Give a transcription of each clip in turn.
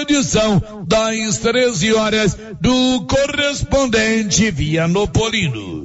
edição das 13 horas do correspondente Vianopolino.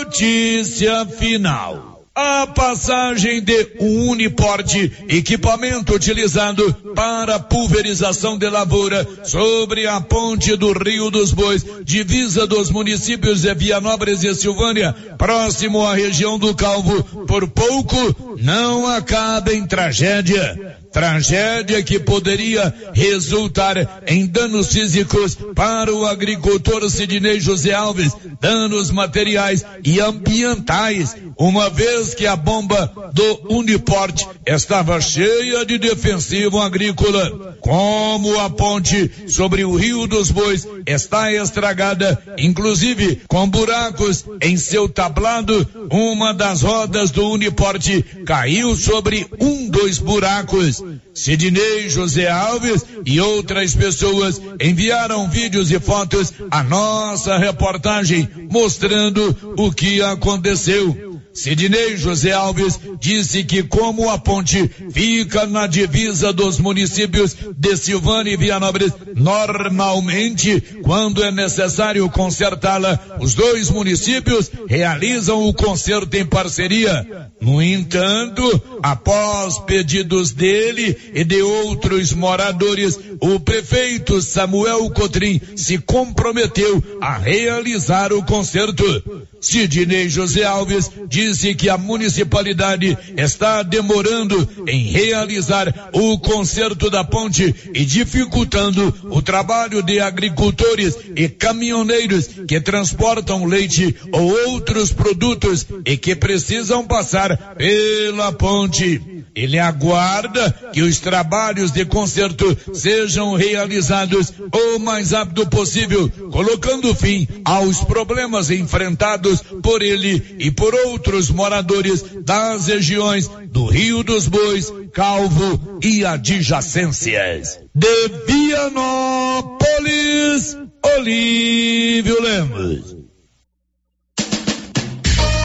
Notícia final. A passagem de Uniporte, equipamento utilizado para pulverização de lavoura sobre a ponte do Rio dos Bois, divisa dos municípios de Vianópolis e Silvânia, próximo à região do Calvo, por pouco não acaba em tragédia. Tragédia que poderia resultar em danos físicos para o agricultor Sidney José Alves, danos materiais e ambientais, uma vez que a bomba do Uniport estava cheia de defensivo agrícola. Como a ponte sobre o Rio dos Bois está estragada, inclusive com buracos em seu tablado, uma das rodas do Uniport caiu sobre um dos buracos. Sidney José Alves e outras pessoas enviaram vídeos e fotos à nossa reportagem mostrando o que aconteceu. Sidney José Alves disse que como a ponte fica na divisa dos municípios de Silvânia e Vianópolis, normalmente, quando é necessário consertá-la, os dois municípios realizam o conserto em parceria. No entanto, após pedidos dele e de outros moradores, o prefeito Samuel Cotrim se comprometeu a realizar o conserto. Sidney José Alves disse que a municipalidade está demorando em realizar o conserto da ponte e dificultando o trabalho de agricultores e caminhoneiros que transportam leite ou outros produtos e que precisam passar pela ponte. Ele aguarda que os trabalhos de conserto sejam realizados o mais rápido possível, colocando fim aos problemas enfrentados por ele e por outros moradores das regiões do Rio dos Bois, Calvo e adjacências. De Vianópolis, Olívio Lemos.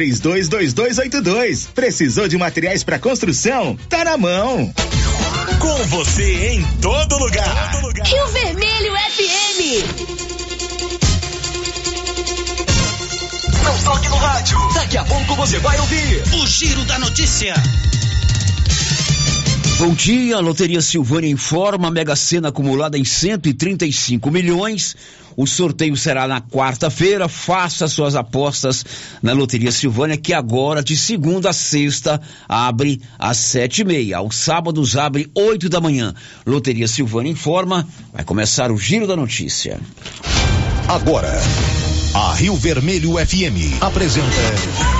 322282. Precisou de materiais para construção? Tá na mão. Com você em todo lugar. todo lugar. Rio Vermelho FM. Não toque no rádio. Daqui a pouco você vai ouvir o Giro da Notícia. Bom dia, a Loteria Silvânia informa a Mega Sena acumulada em 135 milhões. O sorteio será na quarta-feira. Faça suas apostas na Loteria Silvânia, que agora, de segunda a sexta, abre às sete e meia. Aos sábados, abre oito da manhã. Loteria Silvânia informa. Vai começar o Giro da Notícia. Agora, a Rio Vermelho FM apresenta.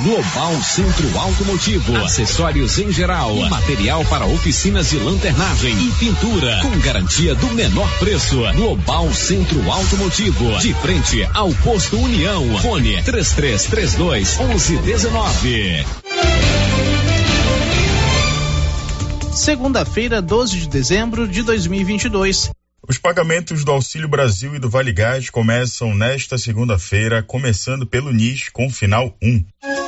Global Centro Automotivo, acessórios em geral, material para oficinas de lanternagem e pintura, com garantia do menor preço. Global Centro Automotivo, de frente ao posto União. Fone 3332 1119. Segunda-feira, 12 de dezembro de 2022. Os pagamentos do Auxílio Brasil e do Vale Gás começam nesta segunda-feira, começando pelo NIS com final 1.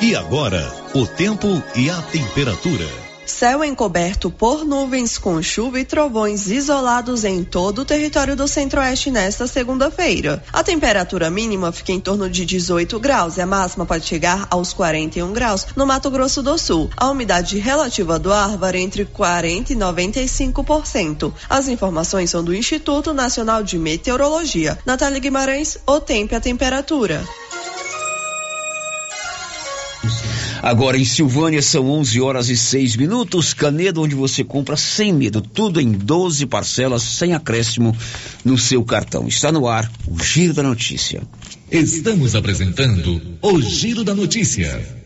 E agora, o tempo e a temperatura. Céu encoberto por nuvens com chuva e trovões isolados em todo o território do centro-oeste nesta segunda-feira. A temperatura mínima fica em torno de 18 graus e a máxima pode chegar aos 41 graus no Mato Grosso do Sul. A umidade relativa do ar varia entre 40 e 95%. As informações são do Instituto Nacional de Meteorologia. Natália Guimarães, o tempo e a temperatura. Agora em Silvânia são 11 horas e 6 minutos. Canedo, onde você compra sem medo, tudo em 12 parcelas, sem acréscimo no seu cartão. Está no ar o Giro da Notícia. Estamos apresentando o Giro da Notícia.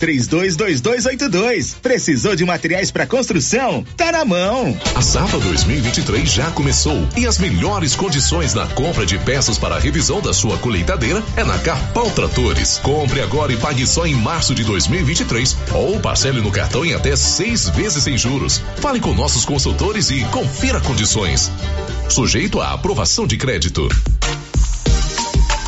322282. Precisou de materiais para construção? Tá na mão. A safra 2023 já começou e as melhores condições na compra de peças para a revisão da sua colheitadeira é na Carpal Tratores. Compre agora e pague só em março de 2023 ou parcele no cartão em até seis vezes sem juros. Fale com nossos consultores e confira condições. Sujeito à aprovação de crédito.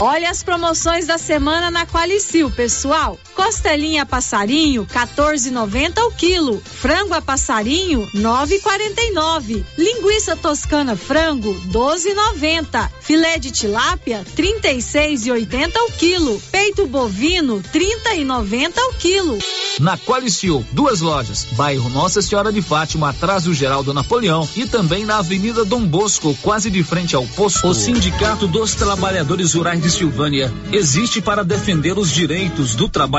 Olha as promoções da semana na Qualicil, pessoal. Costelinha passarinho, 14,90 o quilo. Frango a passarinho, 9,49. Linguiça toscana frango, 12,90. Filé de tilápia, 36,80 o quilo. Peito bovino, 30,90 o quilo. Na Qualicil, duas lojas. Bairro Nossa Senhora de Fátima, atrás do Geraldo Napoleão e também na Avenida Dom Bosco, quase de frente ao posto. O Sindicato dos Trabalhadores Rurais de Silvânia existe para defender os direitos do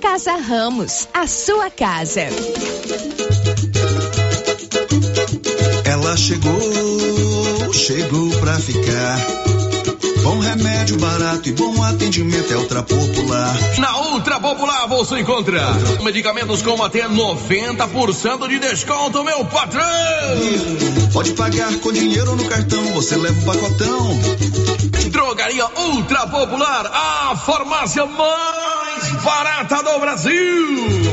Casa Ramos, a sua casa. Ela chegou, chegou pra ficar. Bom remédio barato e bom atendimento é Ultra Popular. Na Ultra Popular você encontra medicamentos com até 90% de desconto, meu patrão! Pode pagar com dinheiro no cartão, você leva o pacotão. Drogaria Ultra Popular, a farmácia mais barata do Brasil.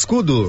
Cascudo.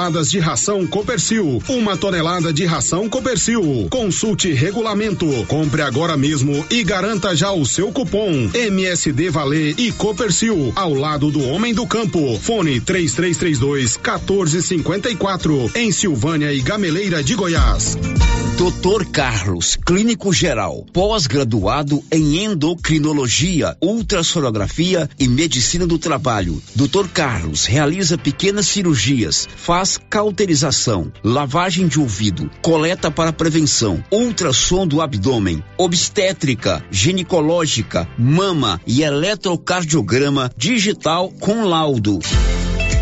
toneladas de ração Copercil. Uma tonelada de ração Copercil. Consulte regulamento. Compre agora mesmo e garanta já o seu cupom MSD Valer e Copercil ao lado do homem do campo. Fone 3332 1454 em Silvânia e Gameleira de Goiás. Doutor Carlos, clínico geral, pós-graduado em endocrinologia, ultrassonografia e medicina do trabalho. Doutor Carlos realiza pequenas cirurgias, faz cauterização, lavagem de ouvido, coleta para prevenção, ultrassom do abdômen, obstétrica, ginecológica, mama e eletrocardiograma digital com laudo.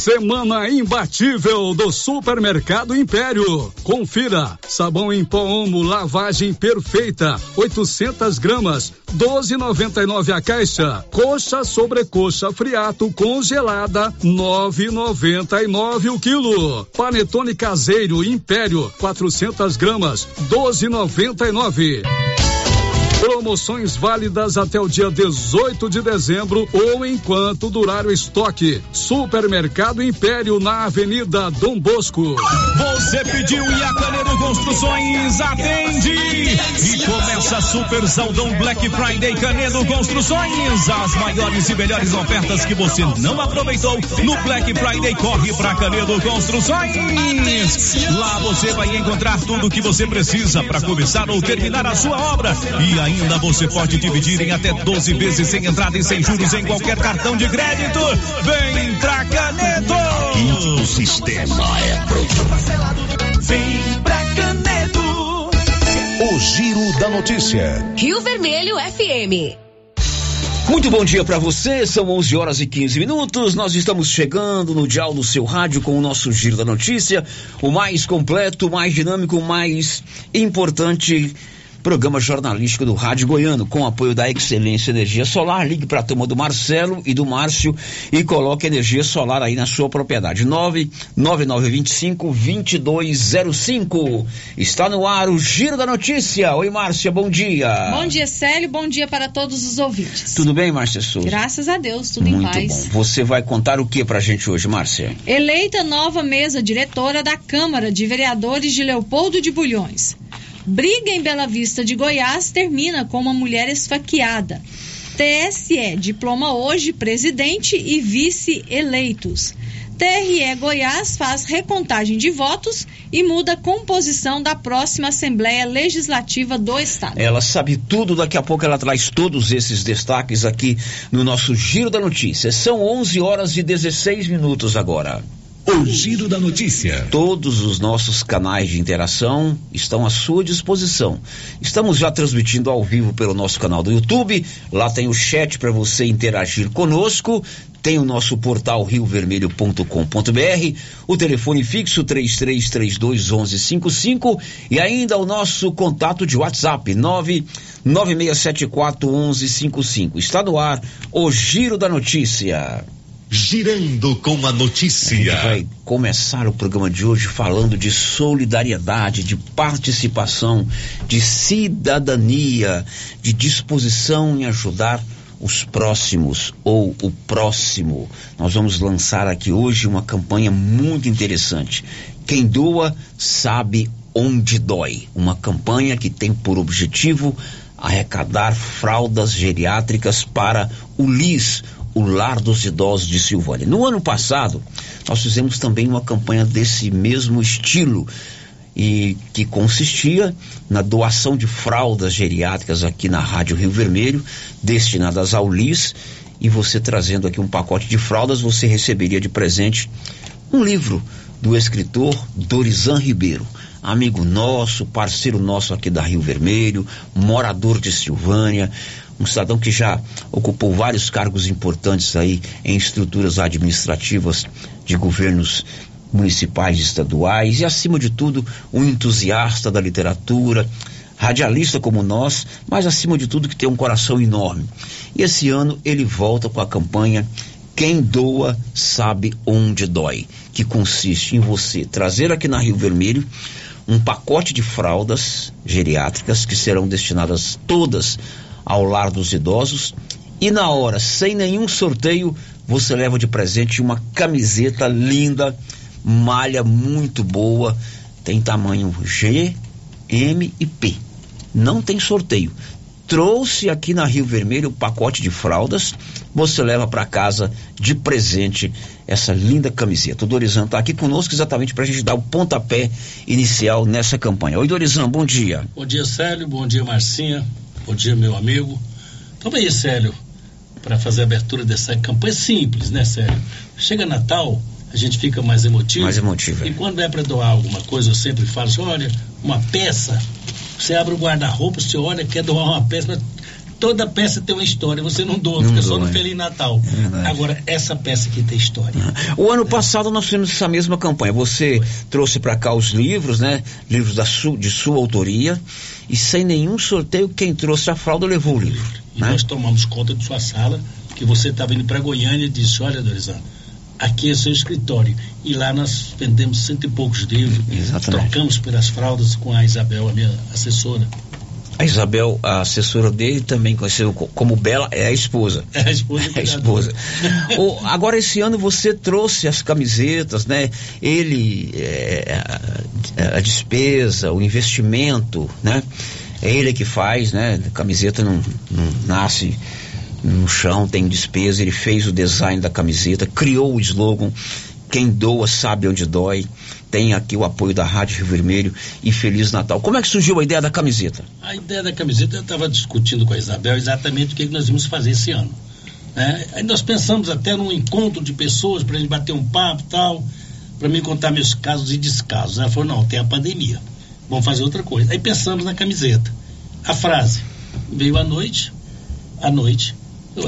Semana imbatível do Supermercado Império. Confira: sabão em pó Omo, lavagem perfeita, 800 gramas, 12,99 a caixa. Coxa sobre coxa friato congelada, 9,99 o quilo. Panetone caseiro Império, 400 gramas, 12,99. Promoções válidas até o dia 18 de dezembro ou enquanto durar o estoque. Supermercado Império na Avenida Dom Bosco. Você pediu e a Canedo Construções atende. E começa a Super Saldão Black Friday Canedo Construções. As maiores e melhores ofertas que você não aproveitou no Black Friday corre para Canedo Construções. Lá você vai encontrar tudo o que você precisa para começar ou terminar a sua obra. E ainda você pode dividir em até 12 vezes sem entrada e sem juros em qualquer cartão de crédito. Vem pra Canedo! O sistema é pronto. Vem pra Canedo! O Giro da Notícia. Rio Vermelho FM. Muito bom dia para você, são 11 horas e 15 minutos. Nós estamos chegando no dial do seu rádio com o nosso Giro da Notícia, o mais completo, o mais dinâmico, o mais importante programa jornalístico do Rádio Goiano, com apoio da Excelência Energia Solar. Ligue para a turma do Marcelo e do Márcio e coloque energia solar aí na sua propriedade. 99925 2205. Está no ar o Giro da Notícia. Oi, Márcia, bom dia. Bom dia, Célio. Bom dia para todos os ouvintes. Tudo bem, Márcia Souza? Graças a Deus, tudo Muito em paz. bom. Você vai contar o que pra gente hoje, Márcia? Eleita nova mesa diretora da Câmara de Vereadores de Leopoldo de Bulhões. Briga em Bela Vista de Goiás termina com uma mulher esfaqueada. TSE diploma hoje presidente e vice eleitos. TRE Goiás faz recontagem de votos e muda a composição da próxima Assembleia Legislativa do Estado. Ela sabe tudo, daqui a pouco ela traz todos esses destaques aqui no nosso Giro da Notícia. São 11 horas e 16 minutos agora. O Giro da Notícia. Todos os nossos canais de interação estão à sua disposição. Estamos já transmitindo ao vivo pelo nosso canal do YouTube. Lá tem o chat para você interagir conosco. Tem o nosso portal riovermelho.com.br, o telefone fixo 3332 1155 e ainda o nosso contato de WhatsApp 99674 1155. Está no ar o Giro da Notícia. Girando com a A gente notícia. vai começar o programa de hoje falando de solidariedade, de participação, de cidadania, de disposição em ajudar os próximos ou o próximo. Nós vamos lançar aqui hoje uma campanha muito interessante. Quem doa sabe onde dói. Uma campanha que tem por objetivo arrecadar fraldas geriátricas para o LIS, o Lar dos Idosos de Silvânia. No ano passado, nós fizemos também uma campanha desse mesmo estilo e que consistia na doação de fraldas geriátricas aqui na Rádio Rio Vermelho, destinadas ao LIS, e você trazendo aqui um pacote de fraldas, você receberia de presente um livro do escritor Dorizan Ribeiro, amigo nosso, parceiro nosso aqui da Rio Vermelho, morador de Silvânia, um cidadão que já ocupou vários cargos importantes aí em estruturas administrativas de governos municipais e estaduais e, acima de tudo, um entusiasta da literatura, radialista como nós, mas acima de tudo que tem um coração enorme. E esse ano ele volta com a campanha Quem doa sabe onde dói, que consiste em você trazer aqui na Rio Vermelho um pacote de fraldas geriátricas que serão destinadas todas ao lar dos idosos e na hora, sem nenhum sorteio, você leva de presente uma camiseta linda, malha muito boa, tem tamanho G, M e P. Não tem sorteio. Trouxe aqui na Rio Vermelho o pacote de fraldas, você leva para casa de presente essa linda camiseta. O Dorizan está aqui conosco exatamente para a gente dar o pontapé inicial nessa campanha. Oi, Dorizan, bom dia. Bom dia, Célio. Bom dia, Marcinha. Bom dia, meu amigo. Tamo aí, Célio, para fazer a abertura dessa campanha simples, né, Célio? Chega Natal, a gente fica mais emotivo. Mais emotivo, é. E quando é para doar alguma coisa, eu sempre falo assim: olha, uma peça. Você abre o guarda-roupa, você olha, quer doar uma peça, mas toda peça tem uma história. Você não doa, Não fica doa, só no é. Feliz Natal. verdade. Agora, essa peça aqui tem história. O ano passado nós fizemos essa mesma campanha. Você trouxe para cá os livros, né? Livros da su- de sua autoria. E sem nenhum sorteio, quem trouxe a fralda levou o livro. E nós tomamos conta de sua sala, que você estava indo para Goiânia e disse, olha, Dorizão, aqui é seu escritório. E lá nós vendemos cento e poucos livros, Exatamente. trocamos pelas fraldas com a Isabel, a minha assessora. A Isabel, a assessora dele, também conhecida co- como Bela, é a esposa. É a esposa. É a esposa. O- agora, esse ano você trouxe as camisetas, né? Ele, é, a, a despesa, o investimento, né? É ele que faz, né? A camiseta não, não nasce no chão, tem despesa. Ele fez o design da camiseta, criou o slogan. Quem doa sabe onde dói. Tem aqui o apoio da Rádio Rio Vermelho e Feliz Natal. Como é que surgiu a ideia da camiseta? A ideia da camiseta, eu estava discutindo com a Isabel exatamente o que, que nós íamos fazer esse ano. né? Aí nós pensamos até num encontro de pessoas para a gente bater um papo e tal, para me contar meus casos e descasos. Ela falou, não, tem a pandemia, vamos fazer outra coisa. Aí pensamos na camiseta. A frase veio à noite, à noite.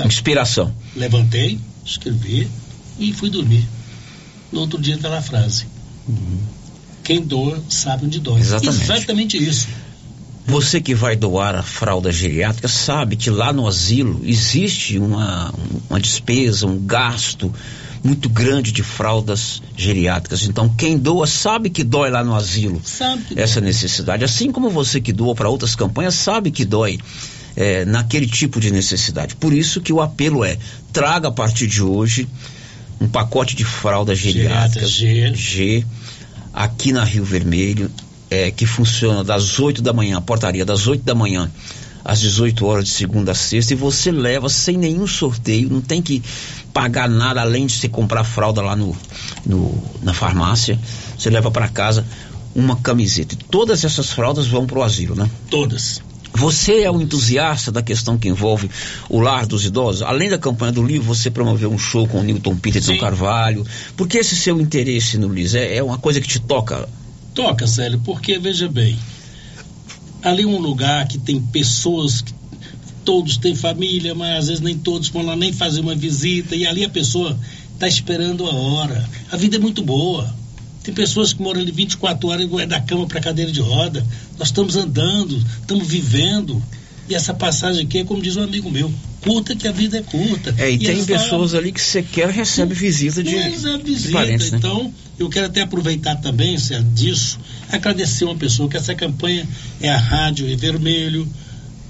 Inspiração. levantei, escrevi e fui dormir. No outro dia está lá a frase. Quem doa sabe onde dói. Exatamente. Exatamente isso. Você que vai doar a fralda geriátrica sabe que lá no asilo existe uma, uma despesa, um gasto muito grande de fraldas geriátricas. Então, quem doa sabe que dói lá no asilo essa necessidade. Assim como você que doa para outras campanhas sabe que dói é, naquele tipo de necessidade. Por isso que o apelo é: traga a partir de hoje um pacote de fraldas geriátricas G. G aqui na Rio Vermelho, é, que funciona das 8 da manhã, a portaria das 8 da manhã às 18 horas de segunda a sexta, e você leva sem nenhum sorteio, não tem que pagar nada além de você comprar fralda lá no, no- na farmácia, você leva para casa uma camiseta. E todas essas fraldas vão para o asilo, né? Todas. Você é um entusiasta da questão que envolve o lar dos idosos? Além da campanha do livro, você promoveu um show com o Newton Peterson Carvalho. Por que esse seu interesse no Liz? É, é uma coisa que te toca? Toca, Célio, porque veja bem, ali é um lugar que tem pessoas que todos têm família, mas às vezes nem todos vão lá nem fazer uma visita e ali a pessoa está esperando a hora. A vida é muito boa. Tem pessoas que moram ali 24 horas e vai da cama para cadeira de roda. Nós estamos andando, estamos vivendo. E essa passagem aqui é como diz um amigo meu, curta que a vida é curta. É, e, tem eles falam- pessoas ali que sequer recebe visita de, a de visita, parentes, né? então, eu quero até aproveitar também, Sérgio, disso, agradecer uma pessoa, que essa campanha é a Rádio Rio Vermelho,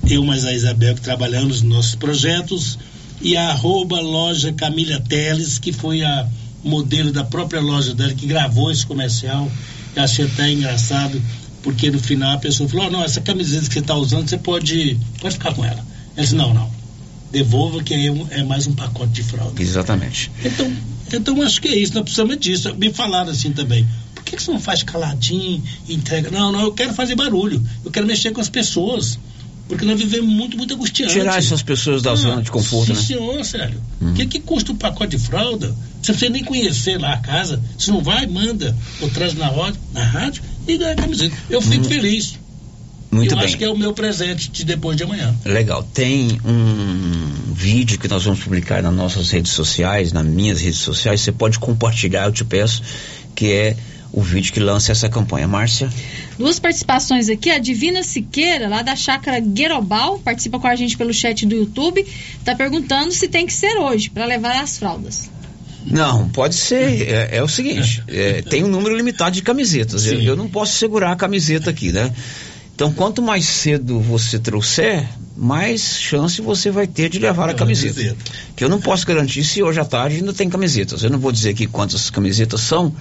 eu mais a Isabel que trabalhamos nos nossos projetos, e a arroba loja Camila Teles, que foi a modelo da própria loja dela, que gravou esse comercial. Eu achei até engraçado, porque no final a pessoa falou, "Oh, não, essa camiseta que você está usando, você pode, pode ficar com ela. Ela disse, não, não. Devolva que aí é é mais um pacote de fralda. Exatamente. Então, então acho que é isso, nós precisamos disso. Me falaram assim também. Por que, que você não faz caladinho entrega? Não, não, eu quero fazer barulho. Eu quero mexer com as pessoas. Porque nós vivemos muito, muito angustiante. Tirar essas pessoas da zona de conforto, sim, né? senhor, sério. O que, que custa um pacote de fralda? Você não precisa nem conhecer lá a casa. Se não vai, manda. Ou traz na, hora, na rádio e ganha a camiseta. Eu fico Hum. feliz. Muito eu bem. acho que é o meu presente de depois de amanhã. Legal. Tem um vídeo que nós vamos publicar nas nossas redes sociais, nas minhas redes sociais. Você pode compartilhar, eu te peço, que é o vídeo que lança essa campanha. Márcia? Duas participações aqui, a Divina Siqueira, lá da chácara Guerobal, participa com a gente pelo chat do YouTube, tá perguntando se tem que ser hoje, para levar as fraldas. Não, pode ser. É, é o seguinte: é, tem um número limitado de camisetas. Eu, eu não posso segurar a camiseta aqui, né? Então, quanto mais cedo você trouxer, mais chance você vai ter de levar a camiseta. Que eu não posso garantir se hoje à tarde ainda tem camisetas. Eu não vou dizer aqui quantas camisetas são,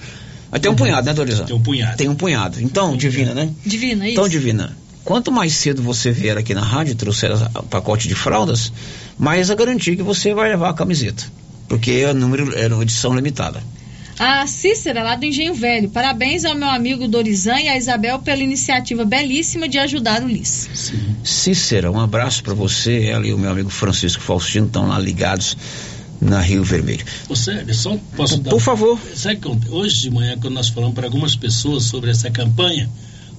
mas tem um punhado, né, Dorizão? Tem um punhado. Tem um punhado. Então, Divina, né? Divina, isso? Então, Divina, quanto mais cedo você vier aqui na rádio e trouxer o pacote de fraldas, mais a garantia que você vai levar a camiseta. Porque é número, é uma edição limitada. A Cícera, lá do Engenho Velho, parabéns ao meu amigo Dorizan e à Isabel pela iniciativa belíssima de ajudar o Liz. Cícera, um abraço para você, ela e o meu amigo Francisco Faustino estão lá ligados na Rio Vermelho. Ô, Sérgio, só posso dar. Por favor. Sabe que hoje de manhã, quando nós falamos para algumas pessoas sobre essa campanha,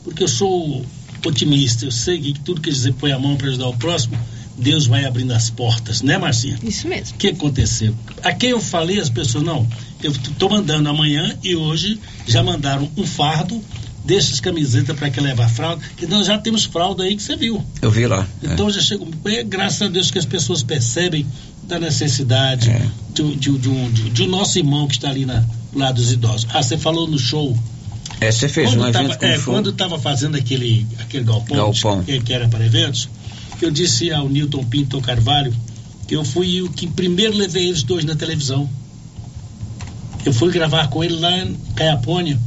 porque eu sou otimista, eu sei que tudo que dizer põe a mão para ajudar o próximo, Deus vai abrindo as portas, né, Marcinha? Isso mesmo. O que aconteceu? A quem eu falei, as pessoas, não, eu estou mandando amanhã e hoje já mandaram um fardo desses camisetas para que levar fralda, que nós já temos fralda aí que você viu. Eu vi lá. é. Então já chegou. É, graças a Deus que as pessoas percebem da necessidade É. de, de, de um, de, de um nosso irmão que está ali na, lá dos idosos. Ah, você falou no show É, você fez quando um tava, evento com é, show. quando estava fazendo aquele, aquele galpão, Galpão. Que, que era para eventos, eu disse ao Newton Pinto Carvalho que eu fui o que primeiro levei eles dois na televisão. Eu fui gravar com ele lá em Caiapônia,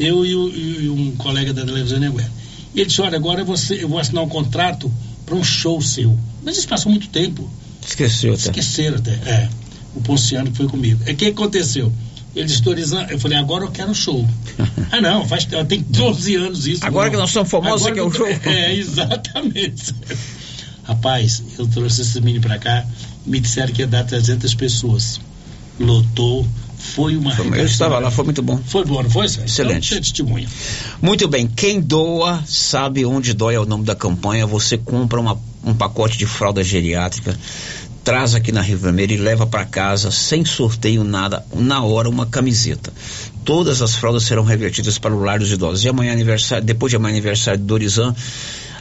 eu e, o- e um colega da televisão Anhanguera. E ele disse, olha, agora você, eu vou assinar um contrato para um show seu. Mas isso passou muito tempo. Esqueceu até. Esqueceram até. É. O Ponciano que foi comigo. É o que aconteceu? Ele disse, Dorizan, eu falei, agora eu quero show. ah, não, faz, tem 12 anos isso. Agora não. que nós somos famosos, Agora você quer o eu- show? É, exatamente. Rapaz, eu trouxe esse menino pra cá, me disseram que ia dar 300 pessoas. Lotou, foi uma Eu estava lá, foi muito bom. Foi bom, não foi, Sérgio? Excelente. Então, testemunha. Muito bem, quem doa sabe onde dói é o nome da campanha. Você compra uma- um pacote de fralda geriátrica, traz aqui na Rio Vermelho e leva para casa sem sorteio nada, na hora uma camiseta. Todas as fraldas serão revertidas para o lar dos idosos. E amanhã é aniversário, depois de amanhã é aniversário de Dorizan,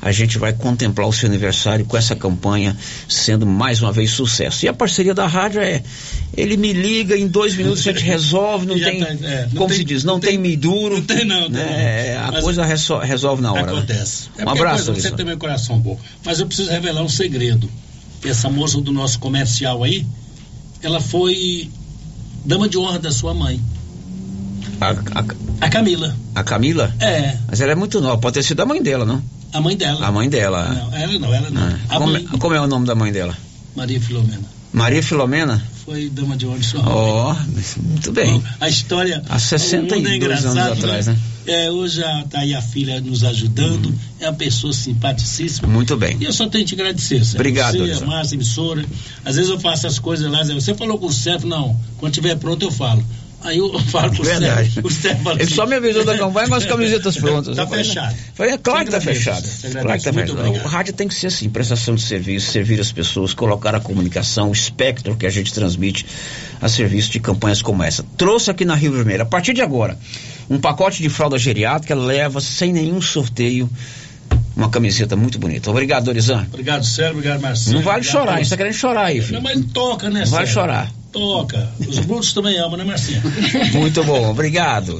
a gente vai contemplar o seu aniversário com essa campanha sendo mais uma vez sucesso. E a parceria da rádio é, ele me liga, em dois minutos a gente resolve, não Já tem, tá, é, não como tem- se diz, não, tem, me duro. Não tem não, tem né? não. A Mas- coisa resol- resolve na hora. né? Acontece. É Um porque abraço, coisa, Você tem meu coração bom. Mas eu preciso revelar um segredo. Essa moça do nosso comercial aí, ela foi dama de honra da sua mãe, A, a- a Camila. a Camila? É, Mas ela é muito nova, pode ter sido a mãe dela, não? A mãe dela. A mãe dela. Não, ela não, ela não. Ah. Como, mãe, é- como é o nome da mãe dela? Maria Filomena, Maria Filomena? foi dama de honra de sua mãe. Ó, muito bem. A história. Há 62 o mundo é engraçado, anos atrás, né? É, hoje está aí a filha nos ajudando, é uma pessoa simpaticíssima. Muito bem. E eu só tenho que te agradecer, Sérgio. Obrigado, Você, a. Márcia, emissora. Às vezes eu faço as coisas lá, você falou com o Sérgio, não. Quando tiver pronto eu falo. Aí eu falo com o Verdade. Sérgio. O Sérgio fala Ele assim, só me avisou da campanha com as camisetas prontas. Tá fechado. Falei, é claro que tá fechado. Claro que tá fechado. O rádio tem que ser assim, prestação de serviço, servir as pessoas, colocar a comunicação, o espectro que a gente transmite a serviço de campanhas como essa. Trouxe aqui na Rio Vermelho, a partir de agora, um pacote de fralda geriátrica leva sem nenhum sorteio uma camiseta muito bonita. Obrigado, Dorizan. Obrigado, Sérgio. Obrigado, Marcelo. Não vale Obrigado, chorar, Paulo. você tá querendo chorar aí, filho. Não, mas toca, né, Não vale chorar. Toca. Os brutos também amam, né, Marcinho? Muito bom, obrigado.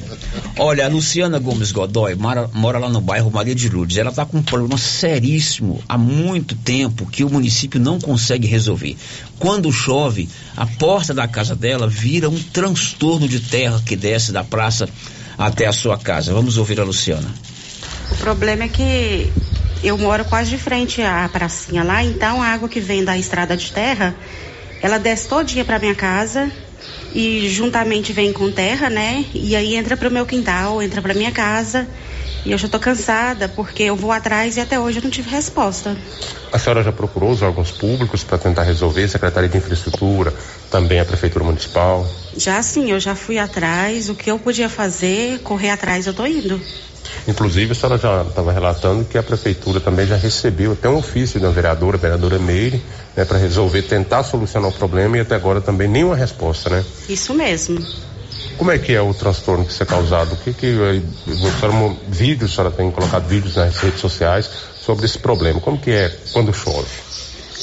Olha, a Luciana Gomes Godoy mora, mora lá no bairro Maria de Lourdes. Ela está com um problema seríssimo há muito tempo que o município não consegue resolver. Quando chove, a porta da casa dela vira um transtorno de terra que desce da praça até a sua casa. Vamos ouvir a Luciana. O problema é que eu moro quase de frente à pracinha lá, então a água que vem da estrada de terra, ela desce todinha para minha casa e juntamente vem com terra, né? E aí entra pro meu quintal, entra pra minha casa. E eu já tô cansada porque eu vou atrás e até hoje eu não tive resposta. A senhora já procurou os órgãos públicos para tentar resolver, Secretaria de Infraestrutura, também a Prefeitura Municipal? Já sim, eu já fui atrás, o que eu podia fazer, correr atrás, eu tô indo. Inclusive, a senhora já estava relatando que a Prefeitura também já recebeu até um ofício da vereadora, a vereadora Meire, né, para resolver, tentar solucionar o problema e até agora também nenhuma resposta, né? Isso mesmo. Como é que é o transtorno que isso é causado? O que que eh, senhora, vídeos, a senhora tem colocado vídeos nas redes sociais sobre esse problema? Como que é quando chove?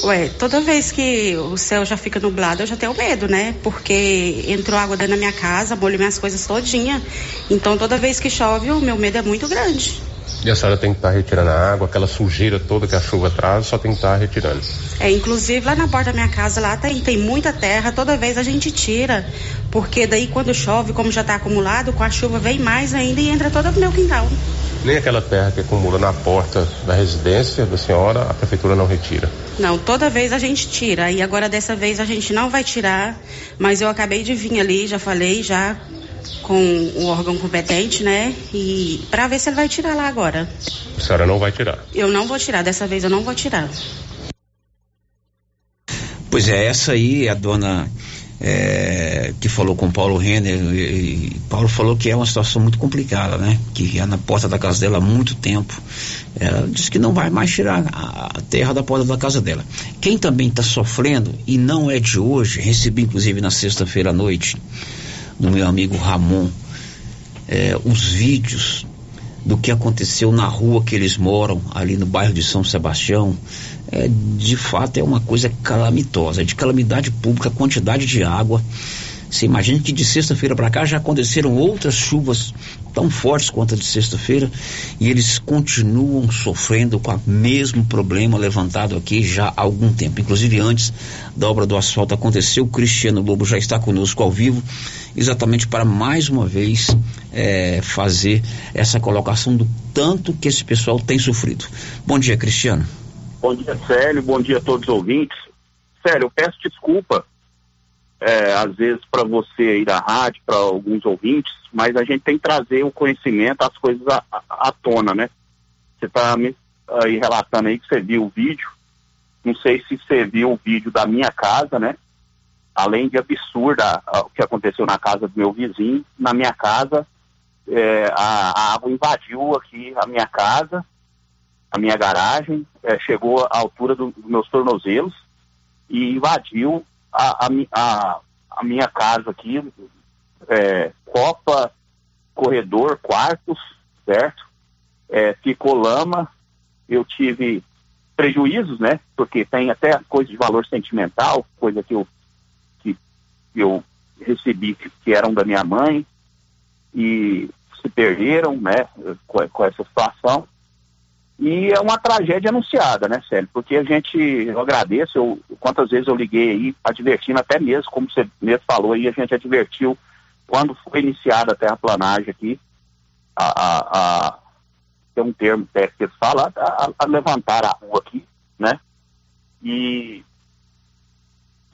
Ué, toda vez que o céu já fica nublado, eu já tenho medo, né? Porque entrou água dentro da minha casa, molha minhas coisas todinha. Então toda vez que chove, o meu medo é muito grande. E a senhora tem que estar retirando a água, aquela sujeira toda que a chuva traz, só tem que estar retirando. É, inclusive lá na porta da minha casa lá tem, tem muita terra, toda vez a gente tira. Porque daí quando chove, como já está acumulado, com a chuva vem mais ainda e entra toda no meu quintal. Nem aquela terra que acumula na porta da residência da senhora, a prefeitura não retira. Não, toda vez a gente tira. E agora dessa vez a gente não vai tirar. Mas eu acabei de vir ali, já falei já com o órgão competente, né? E para ver se ele vai tirar lá agora. A senhora não vai tirar. Eu não vou tirar, dessa vez eu não vou tirar. Pois é, essa aí é a dona é, que falou com Paulo Renner. E, e Paulo falou que é uma situação muito complicada, né? Que é na porta da casa dela há muito tempo. Ela disse que não vai mais tirar a, a terra da porta da casa dela. Quem também está sofrendo, e não é de hoje, recebi inclusive na sexta-feira à noite, do meu amigo Ramon, é, os vídeos do que aconteceu na rua que eles moram, ali no bairro de São Sebastião, é, de fato é uma coisa calamitosa, de calamidade pública, quantidade de água. Você imagina que de sexta-feira para cá já aconteceram outras chuvas tão fortes quanto a de sexta-feira e eles continuam sofrendo com o mesmo problema levantado aqui já há algum tempo. Inclusive antes da obra do asfalto acontecer, o Cristiano Lobo já está conosco ao vivo, exatamente para mais uma vez é, fazer essa colocação do tanto que esse pessoal tem sofrido. Bom dia, Cristiano. Bom dia, Célio. Bom dia a todos os ouvintes. Célio, eu peço desculpa, é, às vezes, para você aí da rádio, para alguns ouvintes, mas a gente tem que trazer o conhecimento, as coisas à, à tona, né? Você está me aí relatando aí que você viu o vídeo. Não sei se você viu o vídeo da minha casa, né? Além de absurda o que aconteceu na casa do meu vizinho, na minha casa, é, a, a, água invadiu aqui a minha casa, a minha garagem, é, chegou à altura do, dos meus tornozelos e invadiu a, a, a minha casa aqui, é, copa, corredor, quartos, certo? É, ficou lama, eu tive prejuízos, né? Porque tem até coisa de valor sentimental, coisa que eu, que eu recebi que, que eram da minha mãe e se perderam, né? Com, com essa situação. E é uma tragédia anunciada, né, Célio? Porque a gente, eu agradeço, eu, quantas vezes eu liguei aí, advertindo até mesmo, como você mesmo falou aí, a gente advertiu quando foi iniciada a terraplanagem aqui, a, a, a tem um termo que eles falam, a, a, levantar a rua aqui, né? E,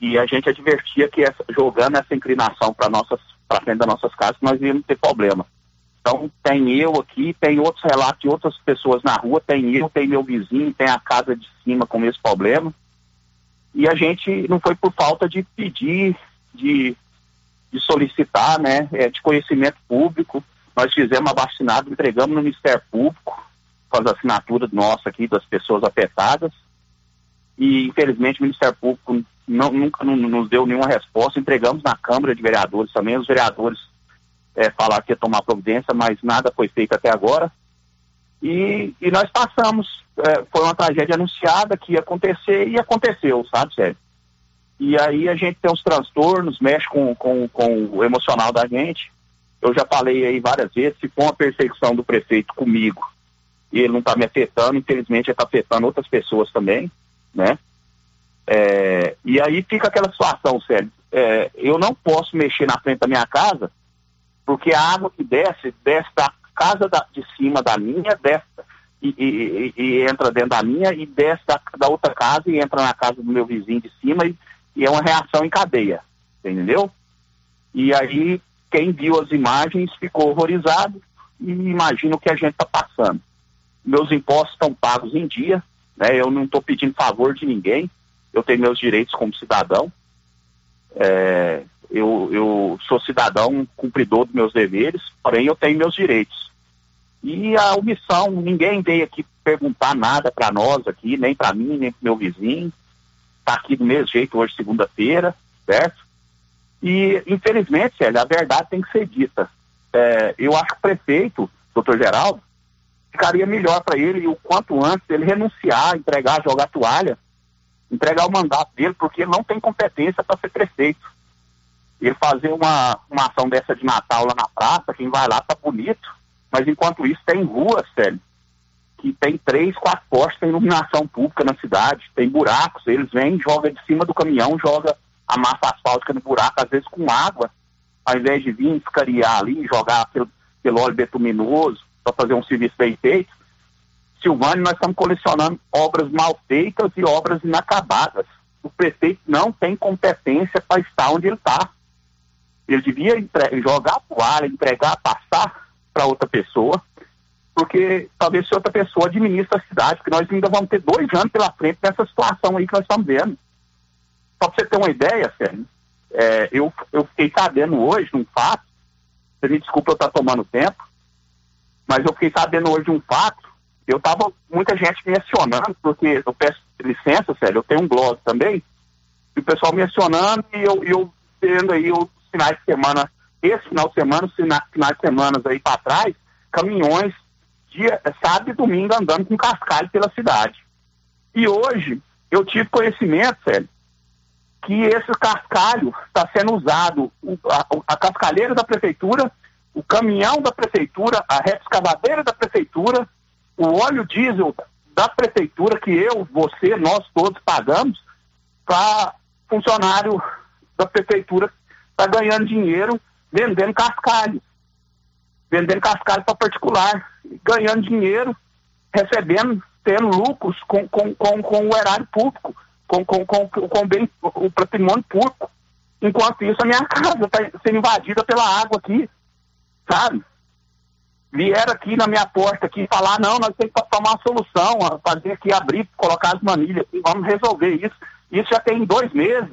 e a gente advertia que essa, jogando essa inclinação para nossas para frente das nossas casas, nós íamos ter problema. Então tem eu aqui, tem outros relatos de outras pessoas na rua, tem eu, tem meu vizinho, tem a casa de cima com esse problema. E a gente não foi por falta de pedir, de de solicitar, né, é, de conhecimento público. Nós fizemos abaixinado, entregamos no Ministério Público com as assinaturas nossas aqui das pessoas afetadas. E, infelizmente, o Ministério Público não, nunca nos deu nenhuma resposta. Entregamos na Câmara de Vereadores também. Os vereadores é, falaram que ia tomar providência, mas nada foi feito até agora. E, e nós passamos. É, foi uma tragédia anunciada que ia acontecer e aconteceu, sabe, Sérgio? E aí a gente tem os transtornos, mexe com, com, com o emocional da gente. Eu já falei aí várias vezes, se for uma perseguição do prefeito comigo e ele não está me afetando, infelizmente está afetando outras pessoas também, né? É, e aí fica aquela situação, sério. É, eu não posso mexer na frente da minha casa, porque a água que desce, desce da casa da, de cima da minha, desce e, e, e, entra dentro da minha, e desce da, da outra casa e entra na casa do meu vizinho de cima e e é uma reação em cadeia, entendeu? E aí quem viu as imagens ficou horrorizado e imagina o que a gente está passando. Meus impostos estão pagos em dia, né? Eu não estou pedindo favor de ninguém, eu tenho meus direitos como cidadão. É, eu, eu sou cidadão cumpridor dos meus deveres, porém eu tenho meus direitos. E a omissão, ninguém veio aqui perguntar nada para nós aqui, nem para mim, nem para meu vizinho está aqui do mesmo jeito hoje, segunda-feira, certo? E, infelizmente, a verdade tem que ser dita. É, eu acho que o prefeito, doutor Geraldo, ficaria melhor para ele, o quanto antes, ele renunciar, entregar, jogar toalha, entregar o mandato dele, porque ele não tem competência para ser prefeito. Ele fazer uma, uma ação dessa de Natal lá na praça, quem vai lá tá bonito, mas enquanto isso tem ruas, Célio, que tem três, quatro postes, tem iluminação pública na cidade, tem buracos, eles vêm, joga de cima do caminhão, joga a massa asfáltica no buraco, às vezes com água, ao invés de vir escariar ali, jogar pelo, pelo óleo betuminoso, para fazer um serviço bem feito. Silvânia, nós estamos colecionando obras mal feitas e obras inacabadas. O prefeito não tem competência para estar onde ele está. Ele devia jogar a toalha, entregar, passar para outra pessoa, porque talvez se outra pessoa administra a cidade, porque nós ainda vamos ter dois anos pela frente nessa situação aí que nós estamos vendo. Só para você ter uma ideia, Sérgio, é, eu, eu fiquei sabendo hoje de um fato, você me desculpa eu estar tomando tempo, mas eu fiquei sabendo hoje de um fato, eu tava muita gente mencionando, porque eu peço licença, Sérgio, eu tenho um blog também, e o pessoal mencionando e eu, eu vendo aí os finais de semana, esse final de semana, os finais de semana aí para trás, caminhões dia, sábado e domingo andando com cascalho pela cidade. E hoje eu tive conhecimento, sério, que esse cascalho está sendo usado, a, a cascalheira da prefeitura o caminhão da prefeitura, a retroescavadeira da prefeitura, o óleo diesel da prefeitura que eu, você, nós todos pagamos para funcionário da prefeitura tá ganhando dinheiro vendendo cascalho, vendendo cascalho para particular, ganhando dinheiro, recebendo, tendo lucros com, com, com, com o erário público, com, com, com, com bem, o patrimônio público. Enquanto isso, a minha casa está sendo invadida pela água aqui, sabe? Vieram aqui na minha porta aqui falar, não, nós temos que tomar uma solução, fazer aqui, abrir, colocar as manilhas, vamos resolver isso. Isso já tem dois meses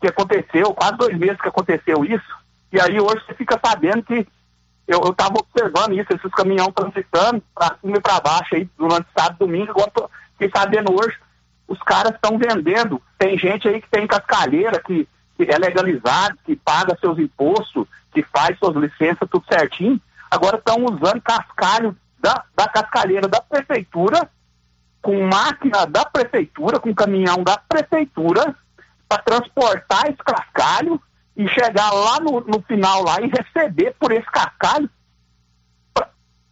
que aconteceu, quase dois meses que aconteceu isso, e aí hoje você fica sabendo que eu estava observando isso, esses caminhões transitando para cima e para baixo aí durante sábado e domingo, agora tô, fiquei sabendo hoje, os caras estão vendendo, tem gente aí que tem cascalheira, que, que é legalizado, que paga seus impostos, que faz suas licenças, tudo certinho, agora estão usando cascalho da, da cascalheira da prefeitura, com máquina da prefeitura, com caminhão da prefeitura, para transportar esse cascalho e chegar lá no, no final lá e receber por esse cascalho.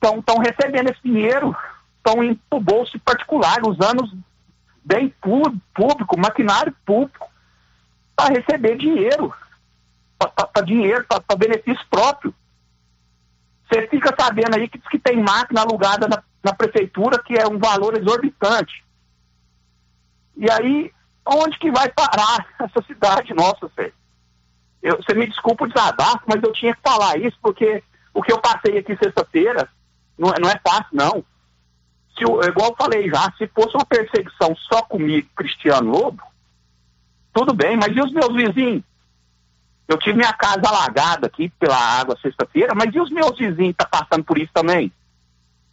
Estão recebendo esse dinheiro, estão indo para o bolso particular, usando bem público, maquinário público, para receber dinheiro, para dinheiro, para benefício próprio. Você fica sabendo aí que, que tem máquina alugada na, na prefeitura que é um valor exorbitante. E aí onde que vai parar essa cidade nossa, velho? você me desculpa o desabafo, mas eu tinha que falar isso porque o que eu passei aqui sexta-feira não, é, não é fácil, não. Se, igual eu falei já, se fosse uma perseguição só comigo, Cristiano Lobo, tudo bem, mas e os meus vizinhos? Eu tive minha casa alagada aqui pela água sexta-feira, mas e os meus vizinhos estão tá passando por isso também?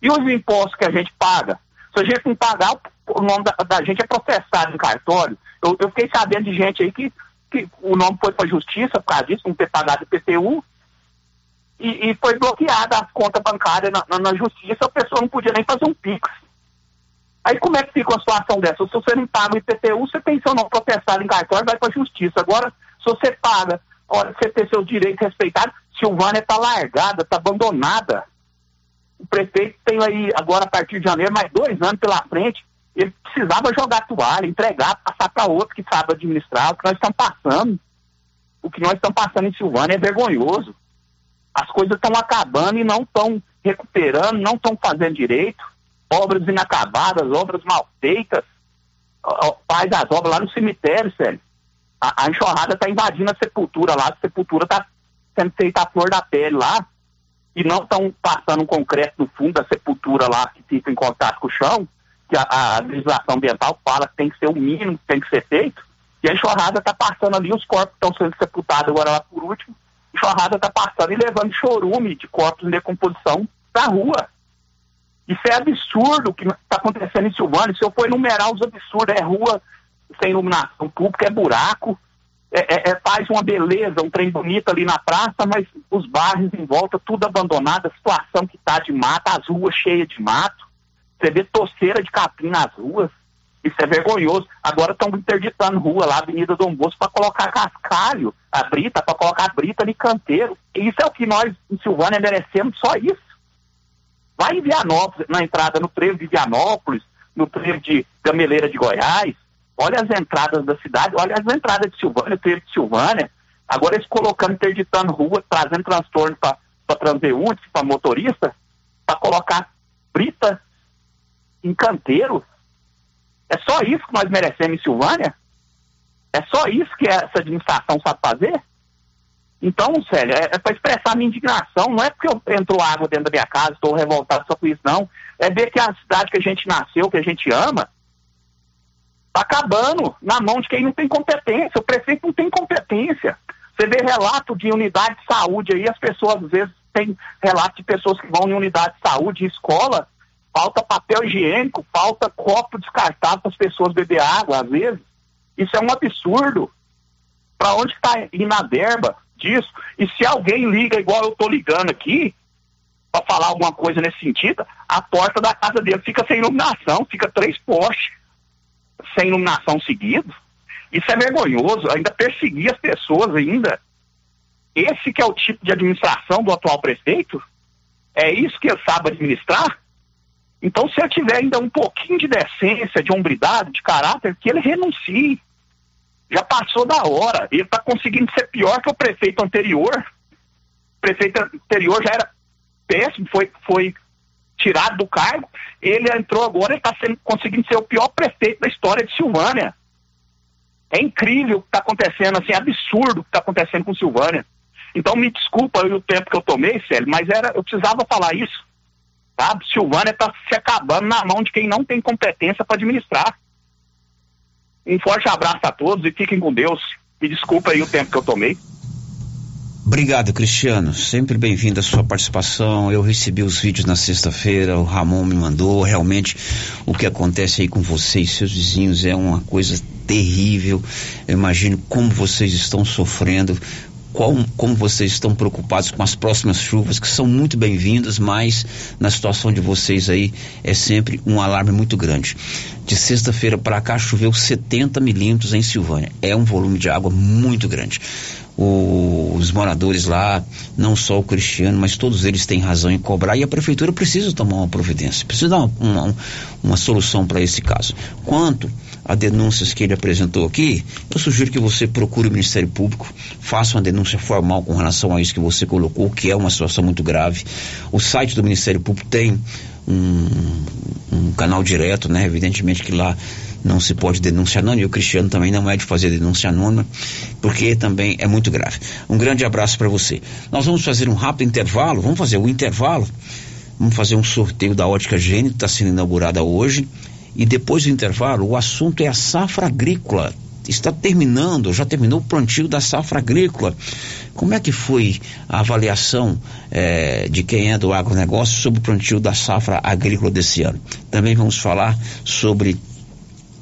E os impostos que a gente paga? Se a gente não pagar, o nome da, da gente é processado em cartório. Eu, eu, fiquei sabendo de gente aí que, que o nome foi para a justiça por causa disso, não ter pagado IPTU, e, e foi bloqueada a conta bancária na, na, na, justiça, a pessoa não podia nem fazer um PIX. Aí como é que fica uma situação dessa? Se você não paga o IPTU, você tem seu nome processado em cartório, vai para a justiça. Agora, se você paga, hora você ter seus direitos respeitados, Silvânia está largada, está abandonada. O prefeito tem aí, agora a partir de janeiro, mais dois anos pela frente, ele precisava jogar a toalha, entregar, passar para outro que sabe administrar. O que nós estamos passando, o que nós estamos passando em Silvânia é vergonhoso. As coisas estão acabando e não estão recuperando, não estão fazendo direito. Obras inacabadas, obras mal feitas. Faz as obras lá no cemitério, sério. A, a enxurrada está invadindo a sepultura lá, a sepultura está sendo feita a flor da pele lá. E não estão passando um concreto no fundo da sepultura lá que fica em contato com o chão que a, a, legislação ambiental fala que tem que ser o mínimo que tem que ser feito, e a enxurrada está passando ali, os corpos estão sendo sepultados agora lá por último, a enxurrada está passando e levando chorume de corpos em decomposição para rua. Isso é absurdo o que está acontecendo em Silvânia. Se eu for enumerar os absurdos, é rua sem iluminação pública, é buraco, é, é, é, faz uma beleza, um trem bonito ali na praça, mas os bairros em volta, tudo abandonado, a situação que está de mata, as ruas cheias de mato. Você vê torceira de capim nas ruas. Isso é vergonhoso. Agora estão interditando rua lá, Avenida Dom Bosco, para colocar cascalho, a brita, para colocar a brita de canteiro. E isso é o que nós, em Silvânia, merecemos, só isso. Vai em Vianópolis, na entrada no trevo de Vianópolis, no trevo de Gameleira de Goiás. Olha as entradas da cidade, olha as entradas de Silvânia, o trevo de Silvânia. Agora eles colocando, interditando rua, trazendo transtorno para transeuntes, para motorista, para colocar brita em canteiro. É só isso que nós merecemos em Silvânia? É só isso que essa administração sabe fazer? Então, Célio, é, é para expressar minha indignação. Não é porque eu, entrou água dentro da minha casa, estou revoltado só com isso, não. É ver que a cidade que a gente nasceu, que a gente ama, está acabando na mão de quem não tem competência. O prefeito não tem competência. Você vê relato de unidade de saúde aí, as pessoas às vezes têm relato de pessoas que vão em unidade de saúde, escola, falta papel higiênico, falta copo descartado para as pessoas beber água, às vezes. Isso é um absurdo. Para onde está indo a verba disso? E se alguém liga igual eu estou ligando aqui, para falar alguma coisa nesse sentido, a porta da casa dele fica sem iluminação, fica três postes sem iluminação seguido. Isso é vergonhoso, ainda perseguir as pessoas ainda esse que é o tipo de administração do atual prefeito? É isso que ele sabe administrar? Então, se ele tiver ainda um pouquinho de decência, de hombridade, de caráter, que ele renuncie. Já passou da hora. Ele está conseguindo ser pior que o prefeito anterior. O prefeito anterior já era péssimo, foi, foi tirado do cargo. Ele entrou agora, ele está conseguindo ser o pior prefeito da história de Silvânia. É incrível o que está acontecendo, assim, absurdo o que está acontecendo com Silvânia. Então me desculpa o tempo que eu tomei, Célio, mas era, eu precisava falar isso. Sabe? Silvânia está se acabando na mão de quem não tem competência para administrar. Um forte abraço a todos e fiquem com Deus. Me desculpa aí o tempo que eu tomei. Obrigado, Cristiano. Sempre bem-vindo a sua participação. Eu recebi os vídeos na sexta-feira, o Ramon me mandou. Realmente, o que acontece aí com você e seus vizinhos é uma coisa terrível. Eu imagino como vocês estão sofrendo qual, como vocês estão preocupados com as próximas chuvas, que são muito bem-vindas, mas na situação de vocês aí é sempre um alarme muito grande. De sexta-feira para cá choveu 70 milímetros em Silvânia. É um volume de água muito grande. Os moradores lá, não só o Cristiano, mas todos eles têm razão em cobrar e a prefeitura precisa tomar uma providência, precisa dar uma, uma, uma solução para esse caso. Quanto a denúncias que ele apresentou aqui, eu sugiro que você procure o Ministério Público, faça uma denúncia formal com relação a isso que você colocou, que é uma situação muito grave. O site do Ministério Público tem um, um canal direto, né? Evidentemente que lá não se pode denunciar anônima, e o Cristiano também não é de fazer denúncia anônima, porque também é muito grave. Um grande abraço para você. Nós vamos fazer um rápido intervalo, vamos fazer o um intervalo, vamos fazer um sorteio da ótica Gênio, que está sendo inaugurada hoje. E depois do intervalo, o assunto é a safra agrícola. Está terminando, já terminou o plantio da safra agrícola. Como é que foi a avaliação eh, de quem é do agronegócio sobre o plantio da safra agrícola desse ano? Também vamos falar sobre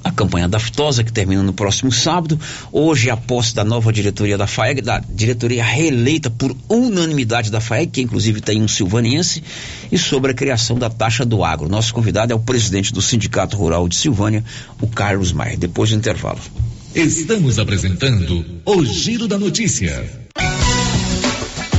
a campanha da que termina no próximo sábado. Hoje, a posse da nova diretoria da FAEG, da diretoria reeleita por unanimidade da FAEG, que inclusive tem um silvaniense, e sobre a criação da taxa do agro. Nosso convidado é o presidente do Sindicato Rural de Silvânia, o Carlos Maia. Depois do intervalo. Estamos apresentando o Giro da Notícia.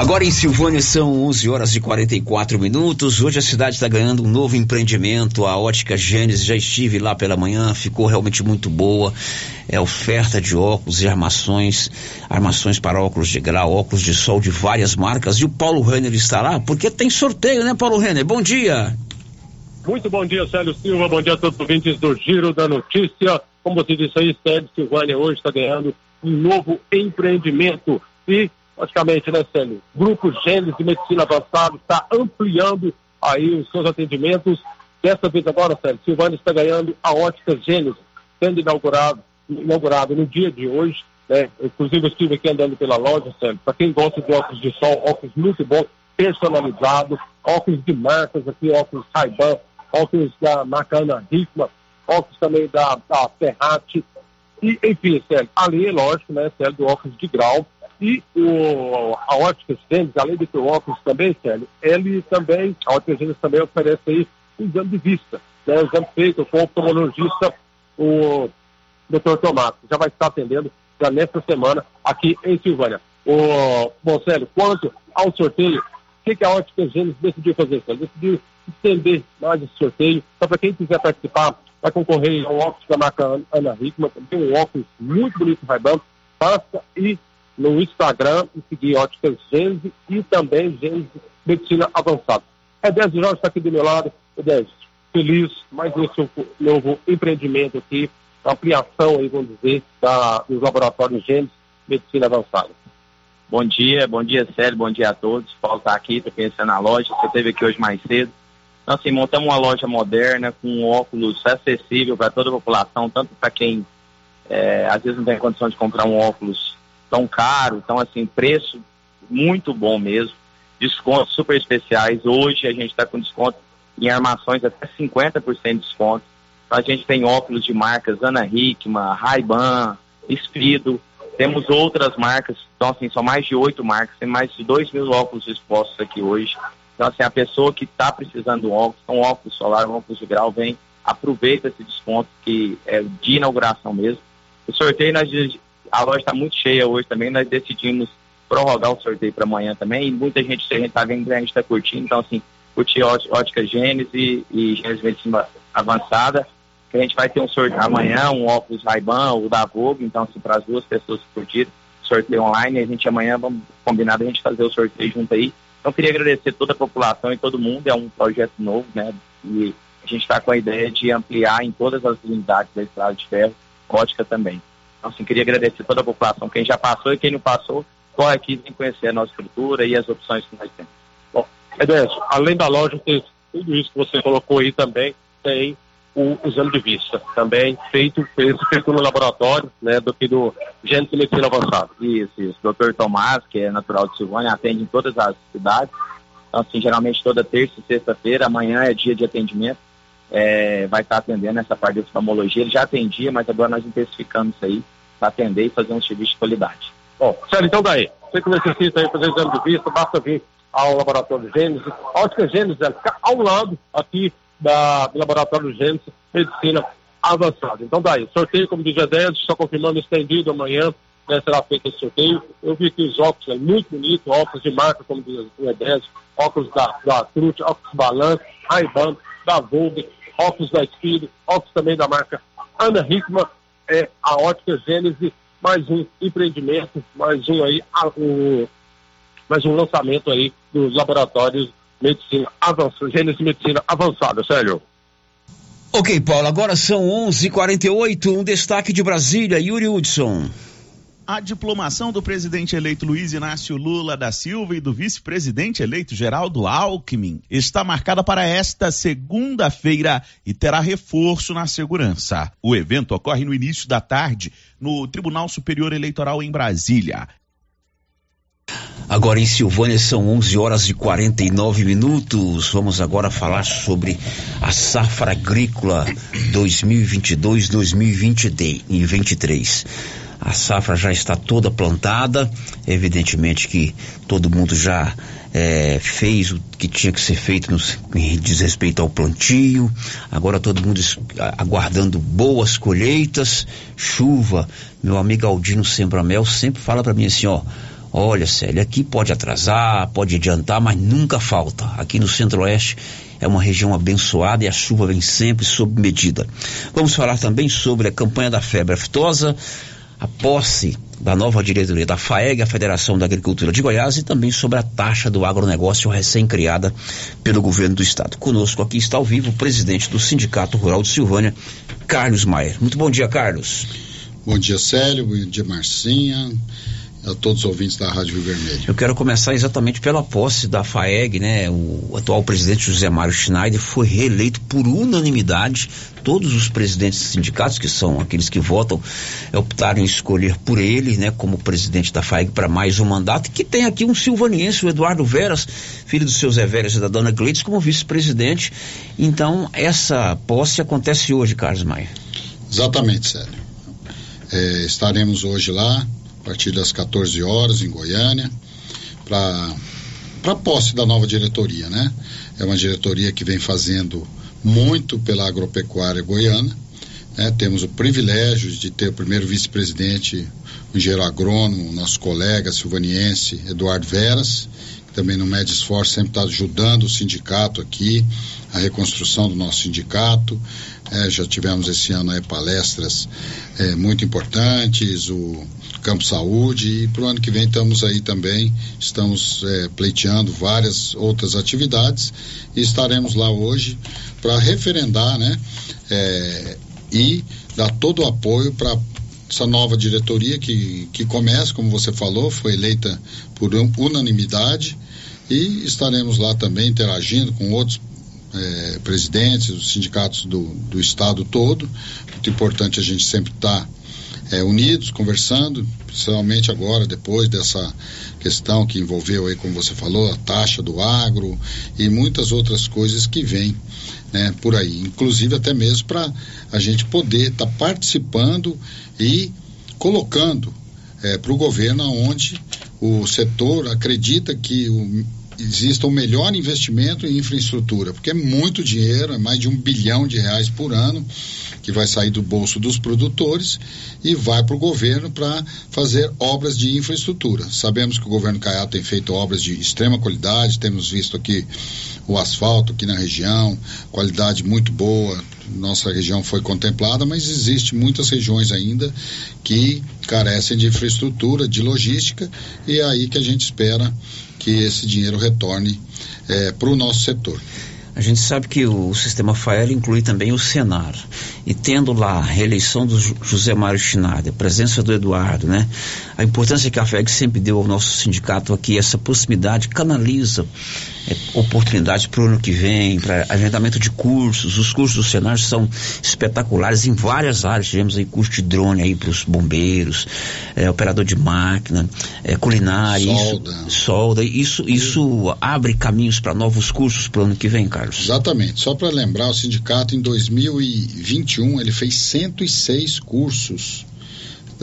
Agora em Silvânia são 11 horas e 44 minutos. Hoje a cidade está ganhando um novo empreendimento. A Ótica Gênesis, já estive lá pela manhã, ficou realmente muito boa. É oferta de óculos e armações, armações para óculos de grau, óculos de sol de várias marcas. E o Paulo Renner está lá porque tem sorteio, né, Paulo Renner? Bom dia. Muito bom dia, Célio Silva. Bom dia a todos os ouvintes do Giro da Notícia. Como você disse aí, Célio Silvânia hoje está ganhando um novo empreendimento. E logicamente, né, Célio? Grupo Gênesis de Medicina Avançada está ampliando aí os seus atendimentos. Dessa vez agora, Célio, Silvânia está ganhando a ótica Gênesis, sendo inaugurado, inaugurado no dia de hoje. Né? Inclusive, eu estive aqui andando pela loja, Célio. Para quem gosta de óculos de sol, óculos muito bons, personalizados, óculos de marcas aqui, óculos Ray-Ban, óculos da marca Ana óculos também da, da Ferrati. E, enfim, Célio, ali, lógico, né, Célio, do óculos de grau, e o, a Ótica Gênesis, além de ter o óculos também, Célio, ele também, a Ótica Gênesis também oferece aí um exame de vista, né? Um exame feito com o oftalmologista, o Dr. Tomás, já vai estar atendendo já nesta semana aqui em Silvânia. O, bom, Célio, quanto ao sorteio, o que, que a Ótica Gênesis decidiu fazer, Célio? Decidiu estender mais esse sorteio, só para quem quiser participar, vai concorrer ao óculos da marca Ana Hickman, também um óculos muito bonito, Ray-Ban, passa e no Instagram e seguir Óticas Gênesis e também Gênesis Medicina Avançada. Edésio Jorge está aqui do meu lado. Edésio, feliz mais esse novo empreendimento aqui, ampliação aí, vamos dizer, da, dos laboratórios Gênesis Medicina Avançada. Bom dia, bom dia, Célio, bom dia a todos. Paulo está aqui, está conhecendo na loja, você esteve aqui hoje mais cedo. Então, assim, montamos uma loja moderna, com óculos acessível para toda a população, tanto para quem é, às vezes não tem condição de comprar um óculos tão caro, então assim, preço muito bom mesmo, descontos super especiais. Hoje a gente está com desconto em armações até 50% de desconto. Então, a gente tem óculos de marcas Ana Hickman, Ray-Ban, Espido. Temos outras marcas, então assim, são mais de oito marcas, tem mais de dois mil óculos expostos aqui hoje. Então assim, a pessoa que está precisando de óculos, um óculos solar, um óculos de grau, vem, aproveita esse desconto que é de inauguração mesmo. O sorteio nós a loja está muito cheia hoje também, nós decidimos prorrogar o sorteio para amanhã também, e muita gente, a gente está vendo, a gente está curtindo, então assim, curtir ótica Gênesis e, Gênesis Medicina Avançada, que a gente vai ter um sorteio amanhã, um óculos Ray-Ban, o da Vogue, então assim, para as duas pessoas que curtiram, sorteio online, a gente amanhã vamos combinar a gente fazer o sorteio junto aí. Então queria agradecer toda a população e todo mundo, é um projeto novo, né, e a gente está com a ideia de ampliar em todas as unidades da Estrada de Ferro, ótica também. Então, assim, queria agradecer toda a população, quem já passou e quem não passou, corre aqui vem conhecer a nossa estrutura e as opções que nós temos. Bom, Edésio, além da loja ter tudo isso que você colocou aí também, tem o exame de vista, também feito, feito, no laboratório, né, do que do Gênesis Medicina Avançada. Isso, isso. Doutor Tomás, que é natural de Silvânia, atende em todas as cidades. Então, assim, geralmente toda terça e sexta-feira, amanhã é dia de atendimento é, vai estar atendendo essa parte de oftalmologia. Ele já atendia, mas agora nós intensificamos isso aí para atender e fazer um serviço de qualidade. Bom, Sérgio, então daí, você que necessita aí fazer exame de vista, basta vir ao Laboratório Gênesis. Ótica Gênesis fica ao lado aqui da, do Laboratório Gênesis Medicina Avançada. Então daí, sorteio, como diz a 10, só confirmando estendido amanhã, né, será feito esse sorteio. Eu vi que os óculos é muito bonito, óculos de marca, como diz o E10, óculos da, da Trute, óculos Balance, Ray-Ban, da Vogue, óculos da Speed, óculos também da marca Ana Hickman, é, a Ótica Gênesis, mais um empreendimento, mais um aí, um, mais um lançamento aí dos laboratórios Medicina Avançada, Gênesis Medicina Avançada, Sérgio. Ok, Paulo, agora são 11:48 h 48 um destaque de Brasília, Yuri Hudson. A diplomação do presidente eleito Luiz Inácio Lula da Silva e do vice-presidente eleito Geraldo Alckmin está marcada para esta segunda-feira e terá reforço na segurança. O evento ocorre no início da tarde no Tribunal Superior Eleitoral em Brasília. Agora em Silvânia são 11 horas e 49 minutos. Vamos agora falar sobre a safra agrícola 2022-2023. A safra já está toda plantada, evidentemente que todo mundo já é, fez o que tinha que ser feito no em diz respeito ao plantio. Agora todo mundo aguardando boas colheitas, chuva. Meu amigo Aldino Sembramel sempre fala para mim assim, ó, Olha, Célia, aqui pode atrasar, pode adiantar, mas nunca falta. Aqui no Centro-Oeste é uma região abençoada e a chuva vem sempre sob medida. Vamos falar também sobre a campanha da febre aftosa, a posse da nova diretoria da FAEG, a Federação da Agricultura de Goiás, e também sobre a taxa do agronegócio recém-criada pelo governo do estado. Conosco aqui está ao vivo o presidente do Sindicato Rural de Silvânia, Carlos Maier. Muito bom dia, Carlos. Bom dia, Célio. Bom dia, Marcinha a todos os ouvintes da Rádio Rio Vermelho. Eu quero começar exatamente pela posse da FAEG, né? O atual presidente José Mário Schneider foi reeleito por unanimidade. Todos os presidentes dos sindicatos, que são aqueles que votam, optaram em escolher por ele, né, como presidente da FAEG para mais um mandato. Que tem aqui um silvaniense, o Eduardo Veras, filho do seu Zé Veras e da dona Gleides, como vice-presidente. Então, essa posse acontece hoje, Carlos Maia. Exatamente, Sérgio. É, estaremos hoje lá a partir das 14 horas em Goiânia, para a posse da nova diretoria, né? É uma diretoria que vem fazendo muito pela agropecuária goiana. Né? Temos o privilégio de ter o primeiro vice-presidente, o engenheiro agrônomo, nosso colega silvaniense, Eduardo Veras, que também no mede esforço sempre está ajudando o sindicato aqui, a reconstrução do nosso sindicato. É, já tivemos esse ano aí palestras é, muito importantes, o Campo Saúde, e para o ano que vem estamos aí também, estamos é, pleiteando várias outras atividades e estaremos lá hoje para referendar, né? É, e dar todo o apoio para essa nova diretoria que, que começa, como você falou, foi eleita por unanimidade e estaremos lá também interagindo com outros é, presidentes, os sindicatos do, do estado todo. Muito importante a gente sempre estar tá, é, unidos, conversando, principalmente agora, depois dessa questão que envolveu aí, como você falou, a taxa do agro e muitas outras coisas que vêm né, por aí. Inclusive até mesmo para a gente poder estar tá participando e colocando é, para o governo onde o setor acredita que o exista o melhor investimento em infraestrutura, porque é muito dinheiro, é mais de um bilhão de reais por ano que vai sair do bolso dos produtores e vai para o governo para fazer obras de infraestrutura. Sabemos que o governo Caiado tem feito obras de extrema qualidade, temos visto aqui o asfalto aqui na região, qualidade muito boa, nossa região foi contemplada, mas existe muitas regiões ainda que carecem de infraestrutura, de logística, e é aí que a gente espera que esse dinheiro retorne é, para o nosso setor. A gente sabe que o sistema FAEL inclui também o Senar. E tendo lá a reeleição do José Mário Schneider, a presença do Eduardo, né? A importância que a FAEG sempre deu ao nosso sindicato aqui, essa proximidade canaliza é, oportunidades para o ano que vem, para agendamento de cursos. Os cursos do Senar são espetaculares em várias áreas. Tivemos aí curso de drone aí para os bombeiros, é, operador de máquina, é, culinária, solda. Isso, solda. Isso, isso abre caminhos para novos cursos para o ano que vem, Carlos. Exatamente. Só para lembrar, o sindicato em 2021 ele fez 106 cursos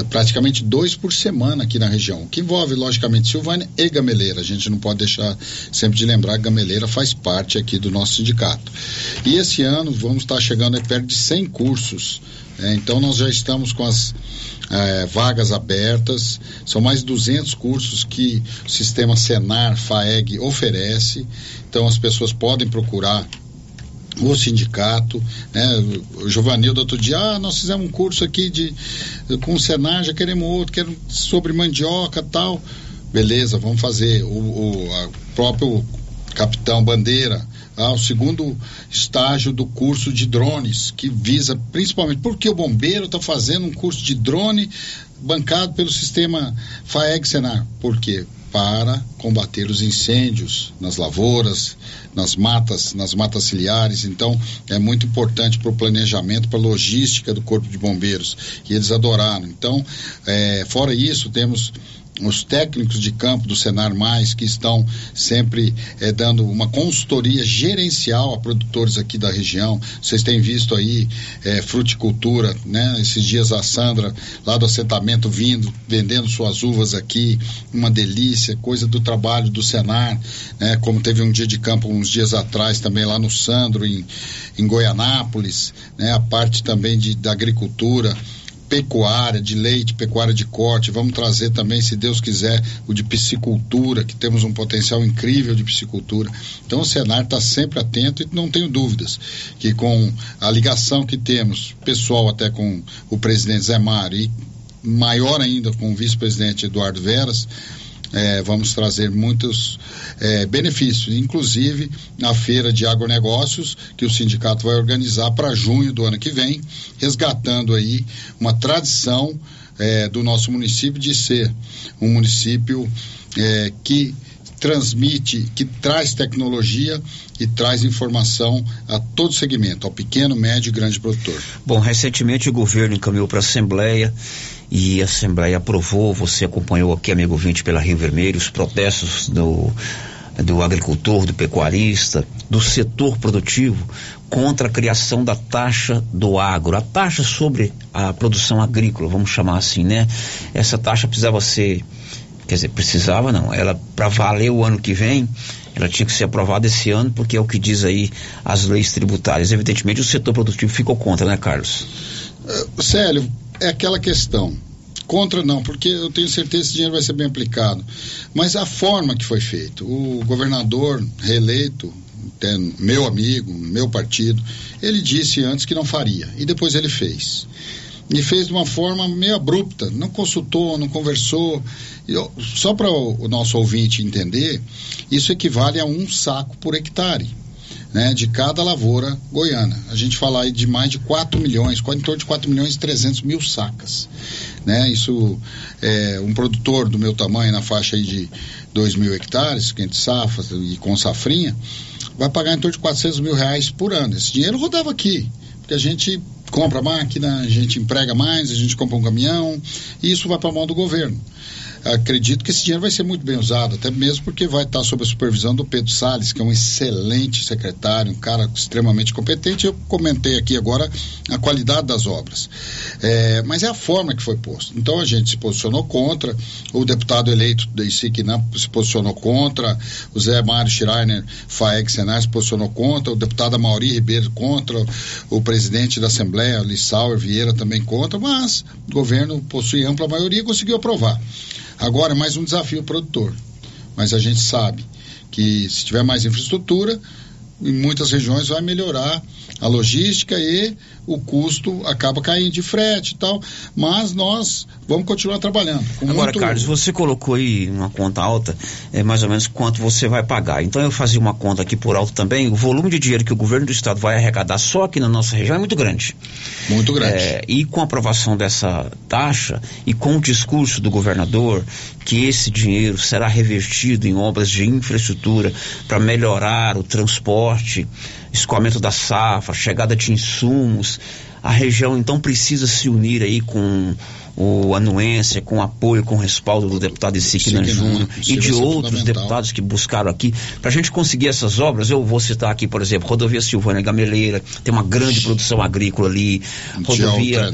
praticamente dois por semana aqui na região, que envolve, logicamente, Silvânia e Gameleira. A gente não pode deixar sempre de lembrar que Gameleira faz parte aqui do nosso sindicato. E esse ano vamos estar chegando a perto de 100 cursos. É, então nós já estamos com as é, vagas abertas, são mais de 200 cursos que o sistema Senar, FAEG oferece. Então as pessoas podem procurar o sindicato, né? O Giovanildo outro dia, ah, nós fizemos um curso aqui de com o Senar, já queremos outro, queremos sobre mandioca tal. Beleza, vamos fazer. O, o próprio capitão Bandeira, ah, o segundo estágio do curso de drones, que visa principalmente porque o bombeiro está fazendo um curso de drone bancado pelo sistema FAEG Senar. Por quê? Para combater os incêndios nas lavouras, nas matas, nas matas ciliares. Então, é muito importante para o planejamento, para a logística do Corpo de Bombeiros. E eles adoraram. Então, é, fora isso, temos os técnicos de campo do Senar Mais que estão sempre eh, dando uma consultoria gerencial a produtores aqui da região. Vocês têm visto aí eh, fruticultura, né? Esses dias a Sandra lá do assentamento vindo, vendendo suas uvas aqui, uma delícia, coisa do trabalho do Senar, né? Como teve um dia de campo uns dias atrás também lá no Sandro em, em Goianápolis, né? A parte também de, da agricultura pecuária, de leite, pecuária de corte, vamos trazer também, se Deus quiser, o de piscicultura, que temos um potencial incrível de piscicultura. Então o Senar está sempre atento e não tenho dúvidas que com a ligação que temos, pessoal até com o presidente Zé Mário e maior ainda com o vice-presidente Eduardo Veras, é, vamos trazer muitos é, benefícios, inclusive na feira de agronegócios que o sindicato vai organizar para junho do ano que vem, resgatando aí uma tradição é, do nosso município de ser um município é, que transmite, que traz tecnologia e traz informação a todo segmento, ao pequeno, médio e grande produtor. Bom, recentemente o governo encaminhou para a Assembleia e a Assembleia aprovou, você acompanhou aqui, amigo ouvinte, pela Rio Vermelho, os protestos do, do agricultor, do pecuarista, do setor produtivo contra a criação da taxa do agro, a taxa sobre a produção agrícola, vamos chamar assim, né? Essa taxa precisava ser, quer dizer, precisava não, ela para valer o ano que vem, ela tinha que ser aprovada esse ano, porque é o que diz aí as leis tributárias. Evidentemente o setor produtivo ficou contra, né, Carlos? Uh, Célio, é aquela questão. Contra não, porque eu tenho certeza que esse dinheiro vai ser bem aplicado. Mas a forma que foi feito, o governador reeleito, meu amigo, meu partido, ele disse antes que não faria e depois ele fez. E fez de uma forma meio abrupta, não consultou, não conversou. Eu, só para o, o nosso ouvinte entender, isso equivale a um saco por hectare né, de cada lavoura goiana. A gente fala aí de mais de 4 milhões, em torno de 4 milhões e 300 mil sacas. Né? Isso, é, um produtor do meu tamanho, na faixa aí de 2 mil hectares, quente safra e com safrinha, vai pagar em torno de 400 mil reais por ano. Esse dinheiro rodava aqui, porque a gente compra máquina, a gente emprega mais, a gente compra um caminhão, e isso vai para a mão do governo acredito que esse dinheiro vai ser muito bem usado, até mesmo porque vai estar sob a supervisão do Pedro Salles, que é um excelente secretário, um cara extremamente competente. Eu comentei aqui agora a qualidade das obras. É, mas é a forma que foi posto. Então a gente se posicionou contra, o deputado eleito da ICICNAM se posicionou contra, o Zé Mário Schreiner Faeg Senar se posicionou contra, o deputado Mauri Ribeiro contra, o presidente da Assembleia, Lissauer Vieira também contra, mas o governo possui ampla maioria e conseguiu aprovar. Agora, mais um desafio produtor. Mas a gente sabe que se tiver mais infraestrutura, em muitas regiões vai melhorar a logística e o custo acaba caindo de frete e tal, mas nós vamos continuar trabalhando. Agora, muito... Carlos, você colocou aí uma conta alta, é mais ou menos quanto você vai pagar. Então eu fazia uma conta aqui por alto também, o volume de dinheiro que o governo do estado vai arrecadar só aqui na nossa região é muito grande. Muito grande. É, e com a aprovação dessa taxa e com o discurso do governador que esse dinheiro será revertido em obras de infraestrutura para melhorar o transporte, escoamento da safra, chegada de insumos. A região então precisa se unir aí com o anuência, com apoio, com respaldo do deputado Isiquina Júnior e de outros deputados que buscaram aqui, para a gente conseguir essas obras, eu vou citar aqui, por exemplo, rodovia Silvânia Gameleira, tem uma grande produção agrícola ali, rodovia,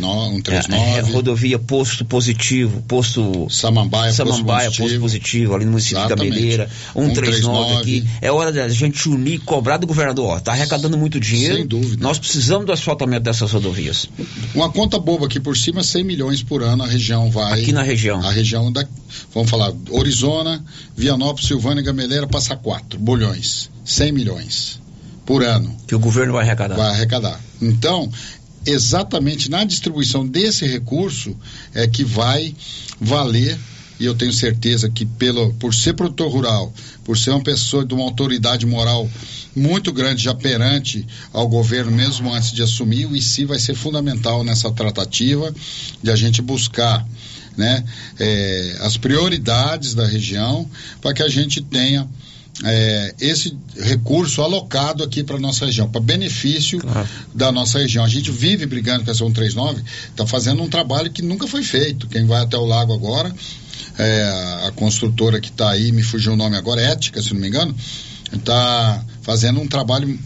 é, é, rodovia Posto Positivo, Posto Samambaia, Samambaia posto, posto, positivo. ali no município Exatamente. de Gameleira, 139 aqui, é hora da gente unir, cobrar do governador, ó, tá arrecadando muito dinheiro, Sem dúvida. nós precisamos do asfaltamento dessas rodovias. Uma conta boba aqui por cima, 100 milhões por ano a região vai. Aqui na região. A região da. Vamos falar, Orizona, Vianópolis, Silvânia, Gameleira, passa quatro bolhões. 100 milhões por ano. Que o governo vai arrecadar. Vai arrecadar. Então, exatamente na distribuição desse recurso é que vai valer e eu tenho certeza que pelo, por ser produtor rural, por ser uma pessoa de uma autoridade moral muito grande já perante ao governo, mesmo antes de assumir, o ICI vai ser fundamental nessa tratativa de a gente buscar né, é, as prioridades da região para que a gente tenha é, esse recurso alocado aqui para nossa região, para benefício claro. da nossa região. A gente vive brigando com essa 139, está fazendo um trabalho que nunca foi feito. Quem vai até o lago agora é, a construtora que está aí, me fugiu o nome agora, Ética, se não me engano, está fazendo um trabalho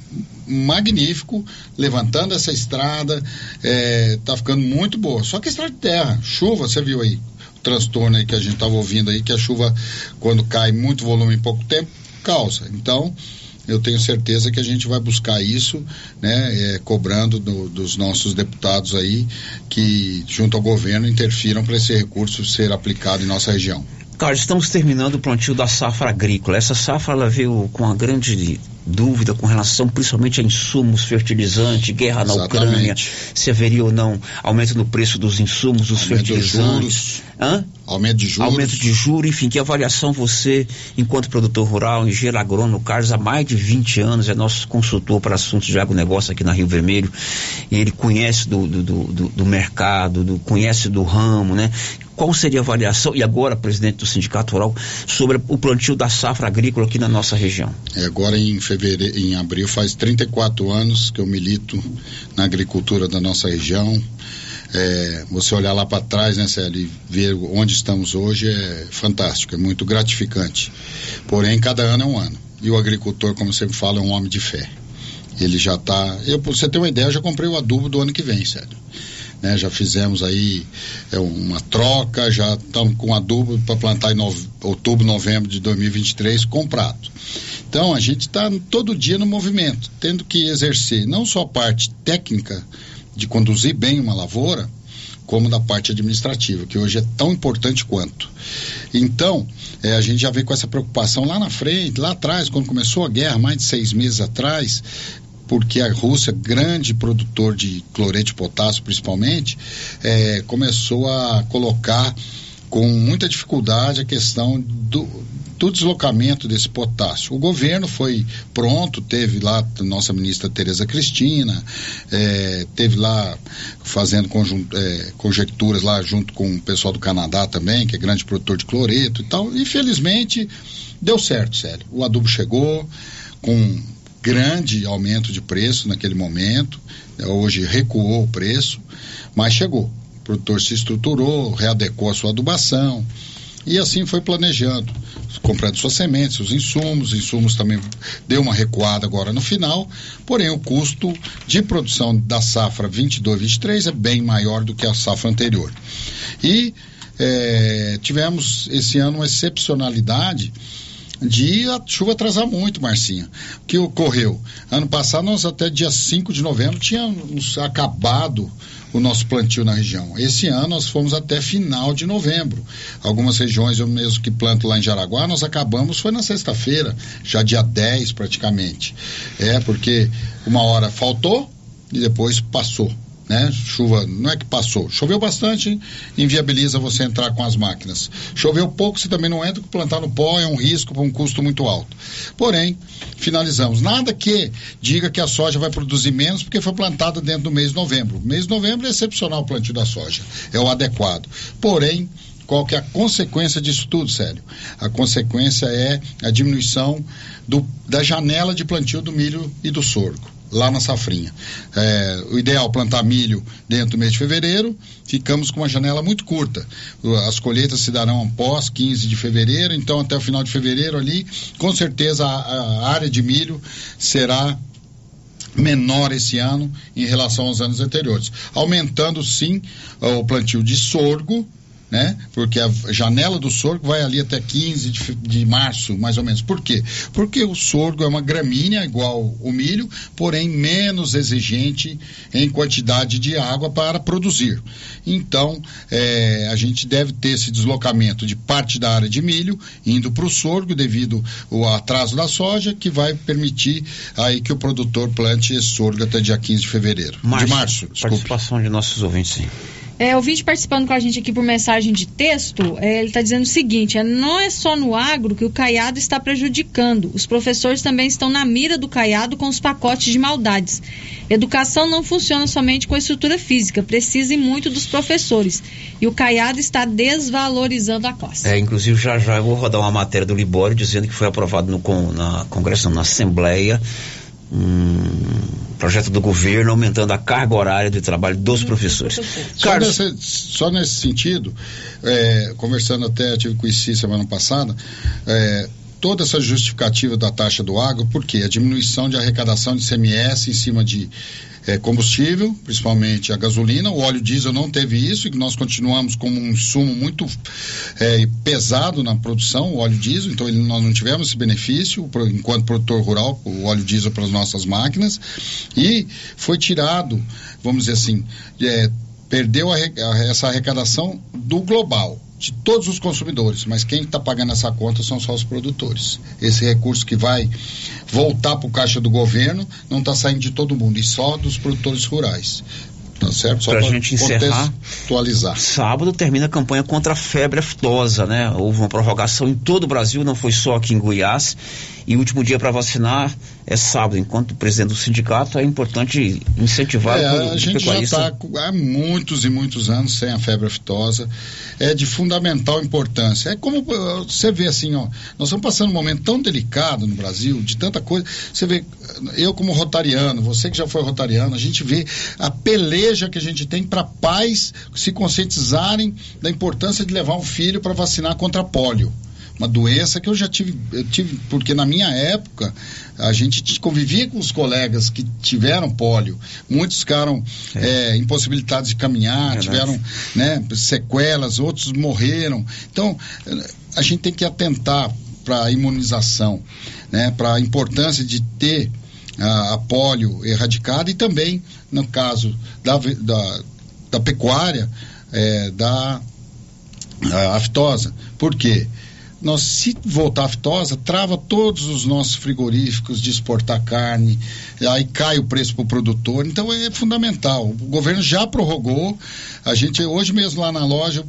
magnífico, levantando essa estrada, está é, tá ficando muito boa. Só que estrada de terra, chuva, você viu aí, o transtorno aí que a gente estava ouvindo aí, que a chuva, quando cai muito volume em pouco tempo, causa. Então, eu tenho certeza que a gente vai buscar isso, né, é, cobrando do, dos nossos deputados aí que, junto ao governo, interfiram para esse recurso ser aplicado em nossa região. Carlos, estamos terminando o plantio da safra agrícola. Essa safra ela veio com uma grande dúvida com relação principalmente a insumos, fertilizantes, guerra na Exatamente. Ucrânia, se haveria ou não aumento no preço dos insumos, dos Aumento dos fertilizantes. juros. Hã? Aumento de juros. Aumento de juros, enfim, que avaliação você, enquanto produtor rural, engenheiro agrônomo, Carlos, há mais de 20 anos, é nosso consultor para assuntos de agronegócio aqui na Rio Vermelho, e ele conhece do, do, do, do- do mercado, do, conhece do ramo, né? Qual seria a avaliação, e agora, presidente do Sindicato Rural, sobre o plantio da safra agrícola aqui na nossa região? É, agora em fevereiro, em abril, faz 34 anos que eu milito na agricultura da nossa região. É, você olhar lá para trás, né, Célio, e ver onde estamos hoje é fantástico, é muito gratificante. Porém, cada ano é um ano. E o agricultor, como sempre falo, é um homem de fé. Ele já está. Eu, você ter uma ideia, eu já comprei o adubo do ano que vem, Célio. Né, já fizemos aí é, uma troca, já estamos com adubo para plantar em nove- outubro, novembro de 2023 comprado. Então a gente está todo dia no movimento, tendo que exercer não só a parte técnica de conduzir bem uma lavoura, como da parte administrativa, que hoje é tão importante quanto. Então, eh, a gente já vem com essa preocupação lá na frente, lá atrás, quando começou a guerra, mais de seis meses atrás, porque a Rússia, grande produtor de cloreto de potássio principalmente, eh, começou a colocar com muita dificuldade a questão do, do deslocamento desse potássio. O governo foi pronto, teve lá nossa ministra Tereza Cristina, eh, teve lá fazendo conjun- eh, conjecturas lá junto com o pessoal do Canadá também, que é grande produtor de cloreto e tal. E felizmente deu certo, sério. O adubo chegou com grande aumento de preço naquele momento. né, Hoje recuou o preço, mas chegou. O produtor se estruturou, readecou a sua adubação e assim foi planejando, comprando suas sementes, seus insumos, insumos também deu uma recuada agora no final, porém o custo de produção da safra 22-23 é bem maior do que a safra anterior. E eh, tivemos esse ano uma excepcionalidade de a chuva atrasar muito, Marcinha. O que ocorreu? Ano passado, nós até dia 5 de novembro tínhamos acabado o nosso plantio na região. Esse ano nós fomos até final de novembro. Algumas regiões, eu mesmo que planto lá em Jaraguá, nós acabamos, foi na sexta-feira, já dia 10 praticamente. É, porque uma hora faltou e depois passou né? Chuva, não é que passou. Choveu bastante, inviabiliza você entrar com as máquinas. Choveu pouco, você também não entra, porque plantar no pó é um risco para um custo muito alto. Porém, finalizamos. Nada que diga que a soja vai produzir menos porque foi plantada dentro do mês de novembro. Mês de novembro é excepcional o plantio da soja, é o adequado. Porém, qual que é a consequência disso tudo, sério? A consequência é a diminuição do, da janela de plantio do milho e do sorgo lá na safrinha. É, o ideal plantar milho dentro do mês de fevereiro, ficamos com uma janela muito curta. As colheitas se darão após 15 de fevereiro, então até o final de fevereiro ali, com certeza a, a área de milho será menor esse ano em relação aos anos anteriores, aumentando sim o plantio de sorgo, né? Porque a janela do sorgo vai ali até 15 de, de março, mais ou menos. Por quê? Porque o sorgo é uma gramínea igual o milho, porém menos exigente em quantidade de água para produzir. Então, eh, a gente deve ter esse deslocamento de parte da área de milho indo para o sorgo devido ao atraso da soja, que vai permitir aí que o produtor plante esse sorgo até dia 15 de fevereiro. de março, desculpe. Participação de nossos ouvintes, sim. É, ouvinte participando com a gente aqui por mensagem de texto, é, ele está dizendo o seguinte: é, não é só no agro que o caiado está prejudicando. Os professores também estão na mira do caiado com os pacotes de maldades. Educação não funciona somente com a estrutura física, precisa muito dos professores. E o caiado está desvalorizando a classe. É, inclusive já já eu vou rodar uma matéria do Libório dizendo que foi aprovado no na Congresso, na Assembleia, um projeto do governo aumentando a carga horária de trabalho dos professores. Só, nesse, só nesse sentido, é, conversando até, eu tive com o ICI semana passada, é, toda essa justificativa da taxa do agro, por quê? A diminuição de arrecadação de CMS em cima de é, combustível, principalmente a gasolina. O óleo diesel não teve isso e nós continuamos como um insumo muito é, pesado na produção, o óleo diesel, então ele, nós não tivemos esse benefício enquanto produtor rural, o óleo diesel para as nossas máquinas. E foi tirado, vamos dizer assim, é, perdeu a a- essa arrecadação do global. De todos os consumidores, mas quem está pagando essa conta são só os produtores. Esse recurso que vai voltar para o caixa do governo não está saindo de todo mundo, e só dos produtores rurais. Tá certo? Só Pra pra gente encerrar. contextualizar. Sábado termina a campanha contra a febre aftosa, né? Houve uma prorrogação em todo o Brasil, não foi só aqui em Goiás. E o último dia para vacinar é sábado. Enquanto presidente do sindicato, é importante incentivar É, o a gente já está há muitos e muitos anos sem a febre aftosa. É de fundamental importância. É como você vê assim, ó, nós estamos passando um momento tão delicado no Brasil, de tanta coisa. Você vê, eu como rotariano, você que já foi rotariano, a gente vê a peleja que a gente tem para pais se conscientizarem da importância de levar um filho para vacinar contra pólio uma doença que eu já tive, eu tive, porque na minha época a gente convivia com os colegas que tiveram pólio, muitos ficaram é, impossibilitados de caminhar, tiveram né, sequelas, outros morreram. Então a gente tem que atentar para a imunização, né, para a importância de ter a, a pólio erradicada e também no caso da, da, da pecuária, eh, da a aftosa. Por quê? Nós, se voltar a aftosa, trava todos os nossos frigoríficos de exportar carne, aí cai o preço para o produtor, então é fundamental. O governo já prorrogou, a gente, hoje mesmo lá na loja,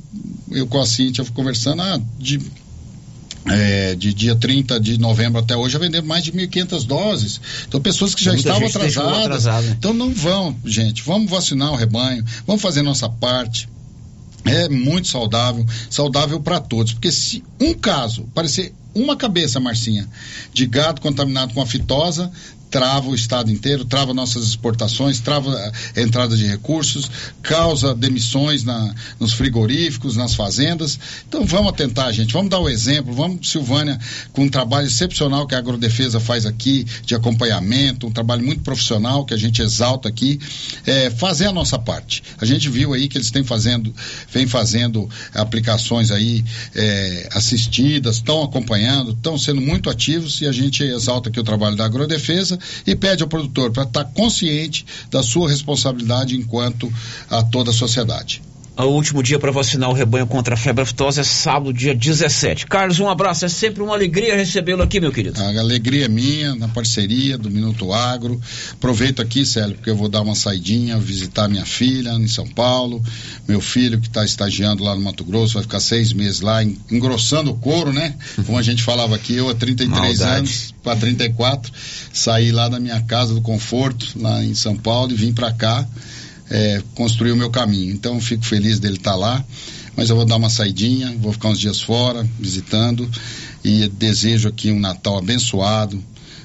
eu com a Cíntia conversando, ah, de, é, de dia 30 de novembro até hoje, já vendemos mais de 1.500 doses. Então, pessoas que já Muita estavam atrasadas. atrasada. Então, não vão, gente, vamos vacinar o rebanho, vamos fazer nossa parte. É muito saudável, saudável para todos, porque se um caso parecer uma cabeça, Marcinha, de gado contaminado com a fitosa, trava o estado inteiro, trava nossas exportações, trava a entrada de recursos, causa demissões na, nos frigoríficos, nas fazendas. Então vamos atentar, gente, vamos dar o exemplo, vamos, Silvânia, com um trabalho excepcional que a Agrodefesa faz aqui, de acompanhamento, um trabalho muito profissional que a gente exalta aqui, é, fazer a nossa parte. A gente viu aí que eles têm fazendo, vem fazendo aplicações aí é, assistidas, estão acompanhando, estão sendo muito ativos e a gente exalta aqui o trabalho da Agrodefesa e pede ao produtor para estar consciente da sua responsabilidade enquanto a toda a sociedade. O último dia para vacinar o rebanho contra a febre aftosa é sábado, dia 17. Carlos, um abraço. É sempre uma alegria recebê-lo aqui, meu querido. A alegria é minha na parceria do Minuto Agro. Aproveito aqui, Célio, porque eu vou dar uma saidinha, visitar minha filha em São Paulo, meu filho que está estagiando lá no Mato Grosso, vai ficar seis meses lá, en- engrossando o couro, né? Como a gente falava aqui, eu há 33 Maldade. anos para 34, saí lá da minha casa do conforto, lá em São Paulo, e vim para cá é, construir o meu caminho. Então, fico feliz dele estar lá, mas eu vou dar uma saidinha, vou ficar uns dias fora, visitando, e desejo aqui um Natal abençoado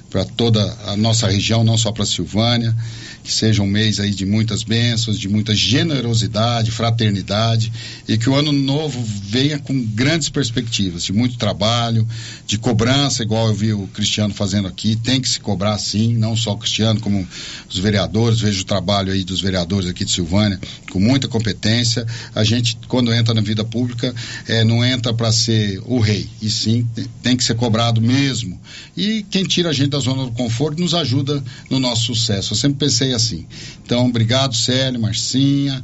para toda a nossa região, não só para Silvânia, que seja um mês aí de muitas bênçãos, de muita generosidade, fraternidade, e que o ano novo venha com grandes perspectivas, de muito trabalho, de cobrança, igual eu vi o Cristiano fazendo aqui, tem que se cobrar sim, não só o Cristiano, como os vereadores, vejo o trabalho aí dos vereadores aqui de Silvânia, com muita competência. A gente, quando entra na vida pública, eh, não entra para ser o rei, e sim tem que ser cobrado mesmo. E quem tira a gente da zona do conforto nos ajuda no nosso sucesso. Eu sempre pensei assim. Então, obrigado, Célio, Marcinha,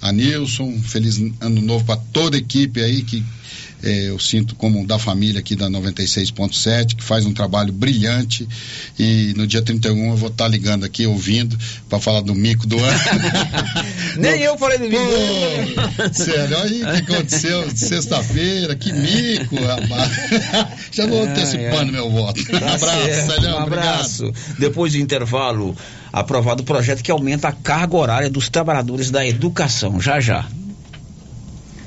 Anilson, feliz ano novo para toda a equipe aí que eh, eu sinto como da família aqui da 96.7, que faz um trabalho brilhante. E no dia 31 eu vou estar ligando aqui, ouvindo, para falar do mico do ano. Nem eu falei do mico. Pô, Sério, olha aí o que aconteceu sexta-feira, que mico, rapaz. Já vou Ai, antecipando ai. meu voto. Tá abraço, Célio, um abraço. Depois do intervalo, aprovado o projeto que aumenta a carga horária dos trabalhadores da educação. Já já.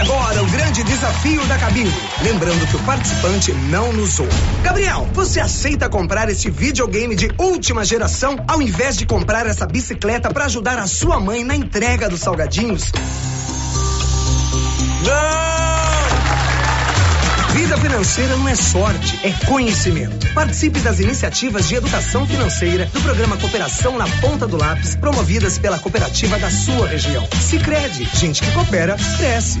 Agora, o grande desafio da cabine. Lembrando que o participante não nos ouve. Gabriel, você aceita comprar este videogame de última geração ao invés de comprar essa bicicleta para ajudar a sua mãe na entrega dos salgadinhos? Não! Vida financeira não é sorte, é conhecimento. Participe das iniciativas de educação financeira do programa Cooperação na Ponta do Lápis, promovidas pela cooperativa da sua região. Sicredi, gente que coopera, cresce.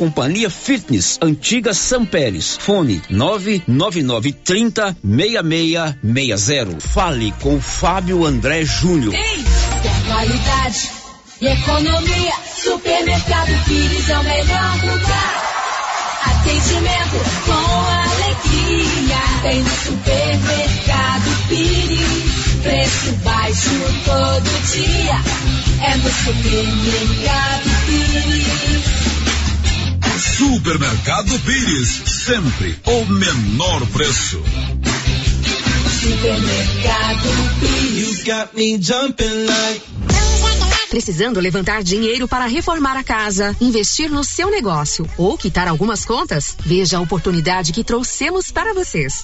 Companhia Fitness, antiga São Pérez. Fone 99930 6660. Fale com Fábio André Júnior. Quer qualidade e economia? Supermercado Pires é o melhor lugar. Atendimento com alegria. Tem no supermercado Pires. Preço baixo todo dia. É no supermercado Pires. Supermercado Pires, sempre o menor preço. Supermercado Pires. You got me jumping like. Precisando levantar dinheiro para reformar a casa, investir no seu negócio ou quitar algumas contas? Veja a oportunidade que trouxemos para vocês.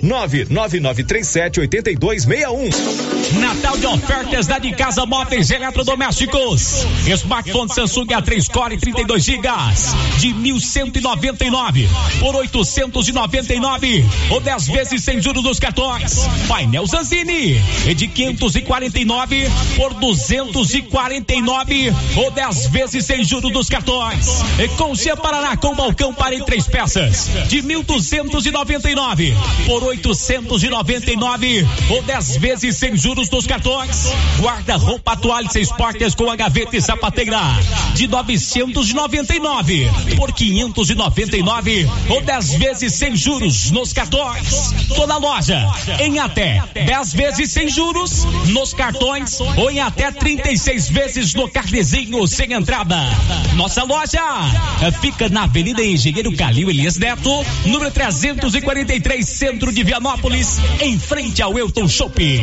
Fone 999378261. Natal de ofertas da de casa móveis eletrodomésticos. Smartphone Samsung A3 Core 32 GB de 1199 por 899 ou 10 vezes sem juros dos cartões. Painel Zanzini de 549 por 249 ou 10 vezes sem juros dos cartões. E com Paraná com balcão para em três peças de 1299 por 899 ou 10 vezes sem juros dos cartões. Guarda-roupa toalha seis portas com a gaveta e sapateira de 999 por 599 ou 10 vezes sem juros nos cartões. Toda loja em até 10 vezes sem juros nos cartões ou em até 36 vezes no carnezinho sem entrada. Nossa loja fica na Avenida Engenheiro Calil Elias Neto, número 343, centro de Vianópolis, em frente ao Elton Shopping.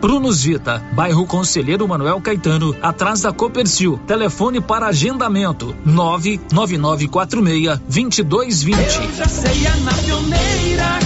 Prunus Vita, bairro Conselheiro Manuel Caetano, atrás da Copercil. Telefone para agendamento: 99946 2220.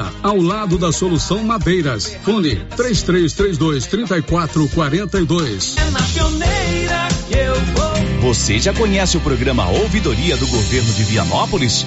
Pioneira, ao lado da Solução Madeiras. Fone 3332 3442. É na pioneira que eu vou. Você já conhece o programa Ouvidoria do Governo de Vianópolis?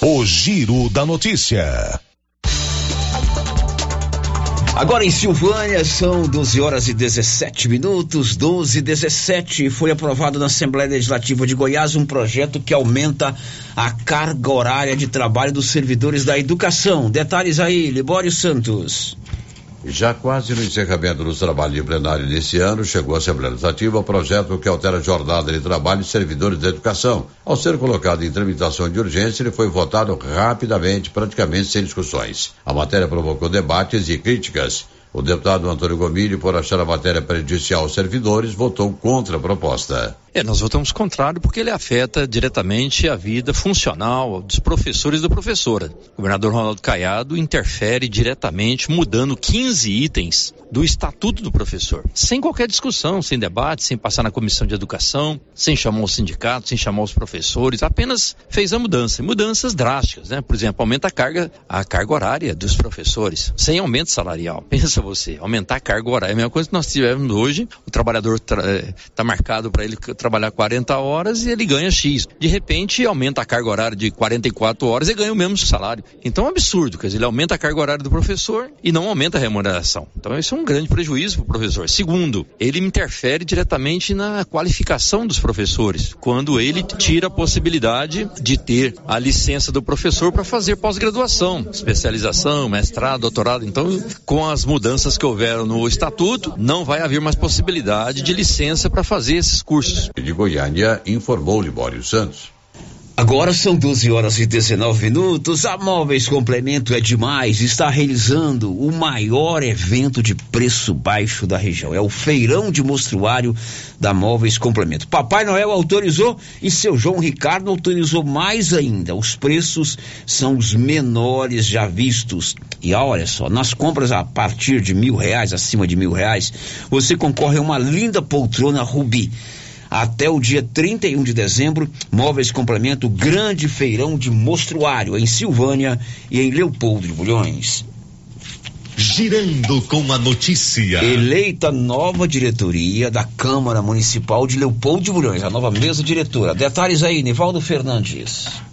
O Giro da Notícia. Agora em Silvânia são 12 horas e 17 minutos, 12 e 17. Foi aprovado na Assembleia Legislativa de Goiás um projeto que aumenta a carga horária de trabalho dos servidores da educação. Detalhes aí, Libório Santos. Já quase no encerramento dos trabalhos de plenário desse ano, chegou à Assembleia Legislativa o projeto que altera a jornada de trabalho de servidores da educação. Ao ser colocado em tramitação de urgência, ele foi votado rapidamente, praticamente sem discussões. A matéria provocou debates e críticas. O deputado Antônio Gomilho, por achar a matéria prejudicial aos servidores, votou contra a proposta. É, nós votamos contrário porque ele afeta diretamente a vida funcional dos professores e da professora. O governador Ronaldo Caiado interfere diretamente, mudando 15 itens do estatuto do professor, sem qualquer discussão, sem debate, sem passar na comissão de educação, sem chamar os sindicatos, sem chamar os professores, apenas fez a mudança, mudanças drásticas, né? Por exemplo, aumenta a carga, a carga horária dos professores, sem aumento salarial. Pensa você, aumentar a carga horária, é a mesma coisa que nós tivemos hoje, o trabalhador está marcado para ele trabalhar 40 horas e ele ganha X. De repente, aumenta a carga horária de 44 horas e ganha o mesmo salário. Então é um absurdo, quer dizer, ele aumenta a carga horária do professor e não aumenta a remuneração. Então isso é um grande prejuízo para o professor. Segundo, ele interfere diretamente na qualificação dos professores, quando ele tira a possibilidade de ter a licença do professor para fazer pós-graduação, especialização, mestrado, doutorado. Então, com as mudanças que houveram no estatuto, não vai haver mais possibilidade de licença para fazer esses cursos. De Goiânia, informou Libório Santos. Agora são 12 horas e 19 minutos. A Móveis Complemento é demais. Está realizando o maior evento de preço baixo da região. É o Feirão de Mostruário da Móveis Complemento. Papai Noel autorizou e seu João Ricardo autorizou mais ainda. Os preços são os menores já vistos. E olha só, nas compras a partir de mil reais, acima de mil reais, você concorre a uma linda poltrona Rubi até o dia 31 de dezembro, Móveis Complemento Grande Feirão de Mostruário, em Silvânia e em Leopoldo de Bulhões. Girando com a notícia. Eleita nova diretoria da Câmara Municipal de Leopoldo de Bulhões, a nova mesa diretora. Detalhes aí, Nivaldo Fernandes.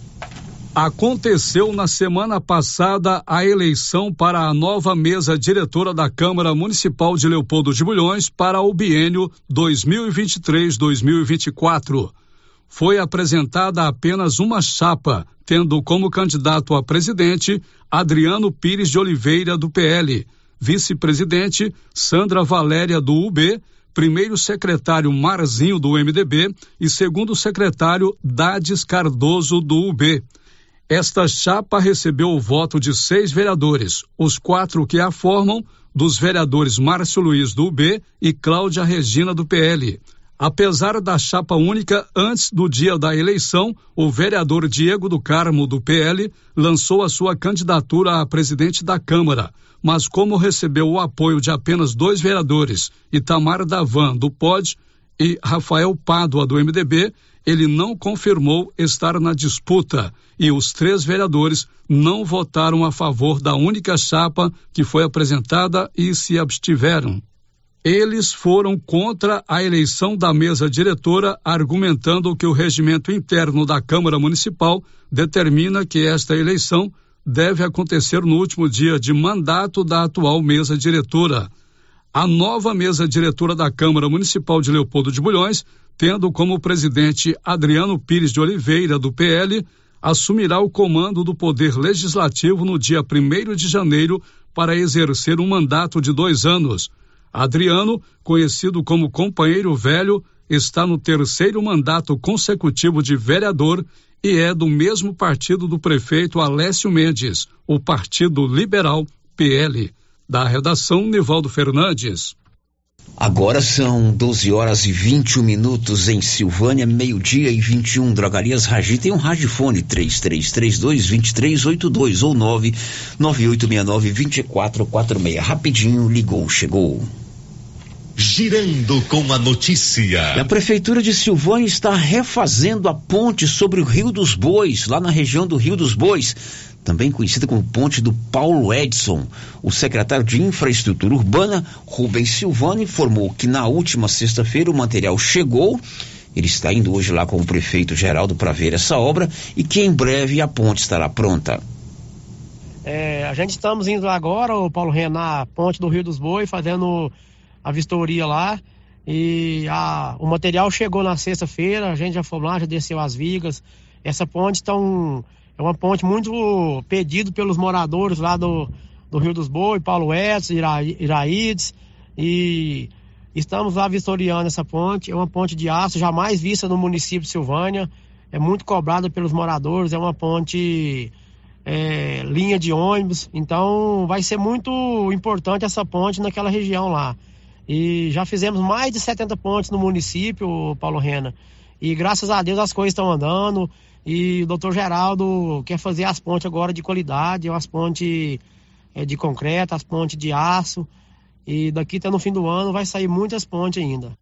Aconteceu na semana passada a eleição para a nova mesa diretora da Câmara Municipal de Leopoldo de Bulhões para o biênio 2023-2024. Foi apresentada apenas uma chapa, tendo como candidato a presidente Adriano Pires de Oliveira, do PL, vice-presidente Sandra Valéria, do UB, primeiro secretário Marzinho, do MDB e segundo secretário Dades Cardoso, do UB. Esta chapa recebeu o voto de seis vereadores, os quatro que a formam, dos vereadores Márcio Luiz do UB e Cláudia Regina do PL. Apesar da chapa única, antes do dia da eleição, o vereador Diego do Carmo, do PL, lançou a sua candidatura a presidente da Câmara, mas como recebeu o apoio de apenas dois vereadores, Itamar Davan, do POD, e Rafael Pádua, do MDB, ele não confirmou estar na disputa e os três vereadores não votaram a favor da única chapa que foi apresentada e se abstiveram. Eles foram contra a eleição da mesa diretora, argumentando que o regimento interno da Câmara Municipal determina que esta eleição deve acontecer no último dia de mandato da atual mesa diretora. A nova mesa diretora da Câmara Municipal de Leopoldo de Bulhões tendo como presidente Adriano Pires de Oliveira, do PL, assumirá o comando do Poder Legislativo no dia 1 de janeiro para exercer um mandato de dois anos. Adriano, conhecido como Companheiro Velho, está no terceiro mandato consecutivo de vereador e é do mesmo partido do prefeito Alessio Mendes, o Partido Liberal PL. Da redação, Nivaldo Fernandes. Agora são 12 horas e 21 minutos em Silvânia, meio-dia e 21. Drogarias Ragi tem um radiofone 3332-2382 ou 99869-2446. Rapidinho, ligou, chegou. Girando com a notícia. E a Prefeitura de Silvânia está refazendo a ponte sobre o Rio dos Bois, lá na região do Rio dos Bois também conhecida como Ponte do Paulo Edson. O secretário de Infraestrutura Urbana, Rubens Silvano, informou que na última sexta-feira o material chegou. Ele está indo hoje lá com o prefeito Geraldo para ver essa obra e que em breve a ponte estará pronta. É, a gente estamos indo agora, o Paulo Renan, ponte do Rio dos Bois, fazendo a vistoria lá. E a, o material chegou na sexta-feira, a gente já foi lá, já desceu as vigas. Essa ponte um é uma ponte muito pedido pelos moradores lá do, do Rio dos Boi, Paulo Edson, Ira, Iraídes, e estamos lá vistoriando essa ponte. É uma ponte de aço jamais vista no município de Silvânia, é muito cobrada pelos moradores, é uma ponte é, linha de ônibus, então vai ser muito importante essa ponte naquela região lá. E já fizemos mais de 70 pontes no município, Paulo Rena. E graças a Deus as coisas estão andando. E o doutor Geraldo quer fazer as pontes agora de qualidade, as pontes é, de concreto, as pontes de aço. E daqui até no fim do ano vai sair muitas pontes ainda.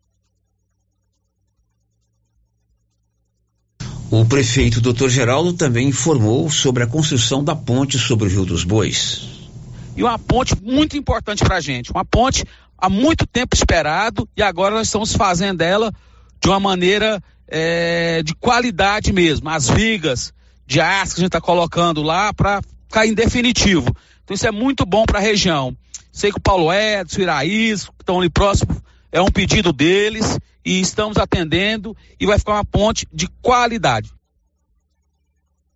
O prefeito Dr. Geraldo também informou sobre a construção da ponte sobre o Rio dos Bois. E uma ponte muito importante para a gente, uma ponte há muito tempo esperado e agora nós estamos fazendo ela de uma maneira é, de qualidade mesmo. As vigas de aço que a gente está colocando lá para ficar em definitivo. Então isso é muito bom para a região. Sei que o Paulo Edson, o Iraís, que estão ali próximo, é um pedido deles e estamos atendendo e vai ficar uma ponte de qualidade.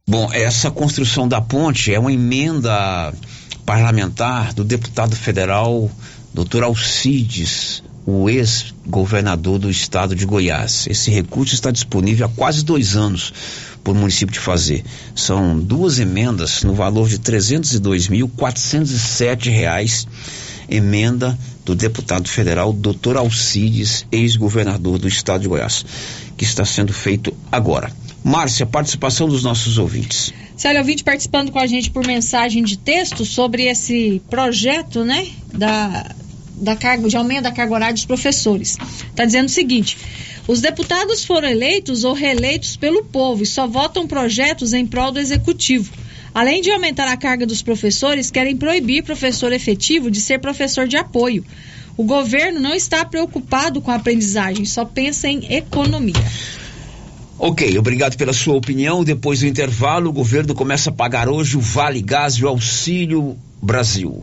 Bom, essa construção da ponte é uma emenda parlamentar do deputado federal Dr. Alcides, o ex-governador do estado de Goiás. Esse recurso está disponível há quase dois anos para o município de fazer. São duas emendas no valor de 302.407 reais, emenda do deputado federal Dr. Alcides, ex-governador do estado de Goiás, que está sendo feito agora. Márcia, participação dos nossos ouvintes. Célio ouvinte participando com a gente por mensagem de texto sobre esse projeto, né, da, da carga, de aumento da carga horária dos professores. Está dizendo o seguinte: os deputados foram eleitos ou reeleitos pelo povo e só votam projetos em prol do executivo. Além de aumentar a carga dos professores, querem proibir professor efetivo de ser professor de apoio. O governo não está preocupado com a aprendizagem, só pensa em economia. Ok, obrigado pela sua opinião. Depois do intervalo, o governo começa a pagar hoje o Vale Gás e o Auxílio Brasil.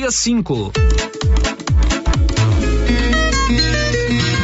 cinco.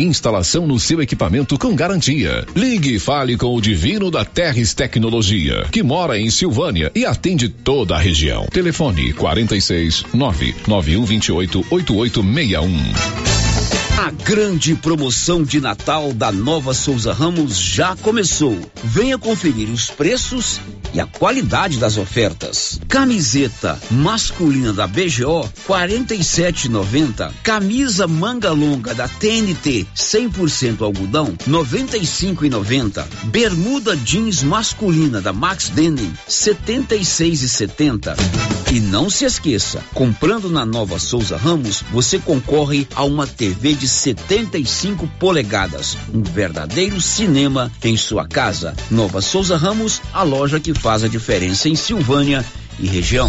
Instalação no seu equipamento com garantia. Ligue e fale com o Divino da Terres Tecnologia, que mora em Silvânia e atende toda a região. Telefone 46 99128 8861. A grande promoção de Natal da Nova Souza Ramos já começou. Venha conferir os preços e a qualidade das ofertas. Camiseta masculina da BGO 47,90. Camisa manga longa da TNT 100% algodão 95,90. Bermuda jeans masculina da Max Denim 76,70. E não se esqueça, comprando na Nova Souza Ramos, você concorre a uma TV de 75 polegadas. Um verdadeiro cinema em sua casa. Nova Souza Ramos, a loja que faz a diferença em Silvânia e região.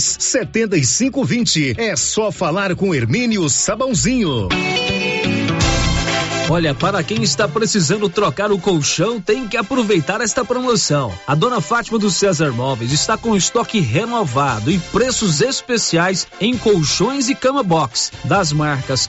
7520. É só falar com Hermínio Sabãozinho. Olha, para quem está precisando trocar o colchão, tem que aproveitar esta promoção. A dona Fátima do César Móveis está com estoque renovado e preços especiais em colchões e cama box das marcas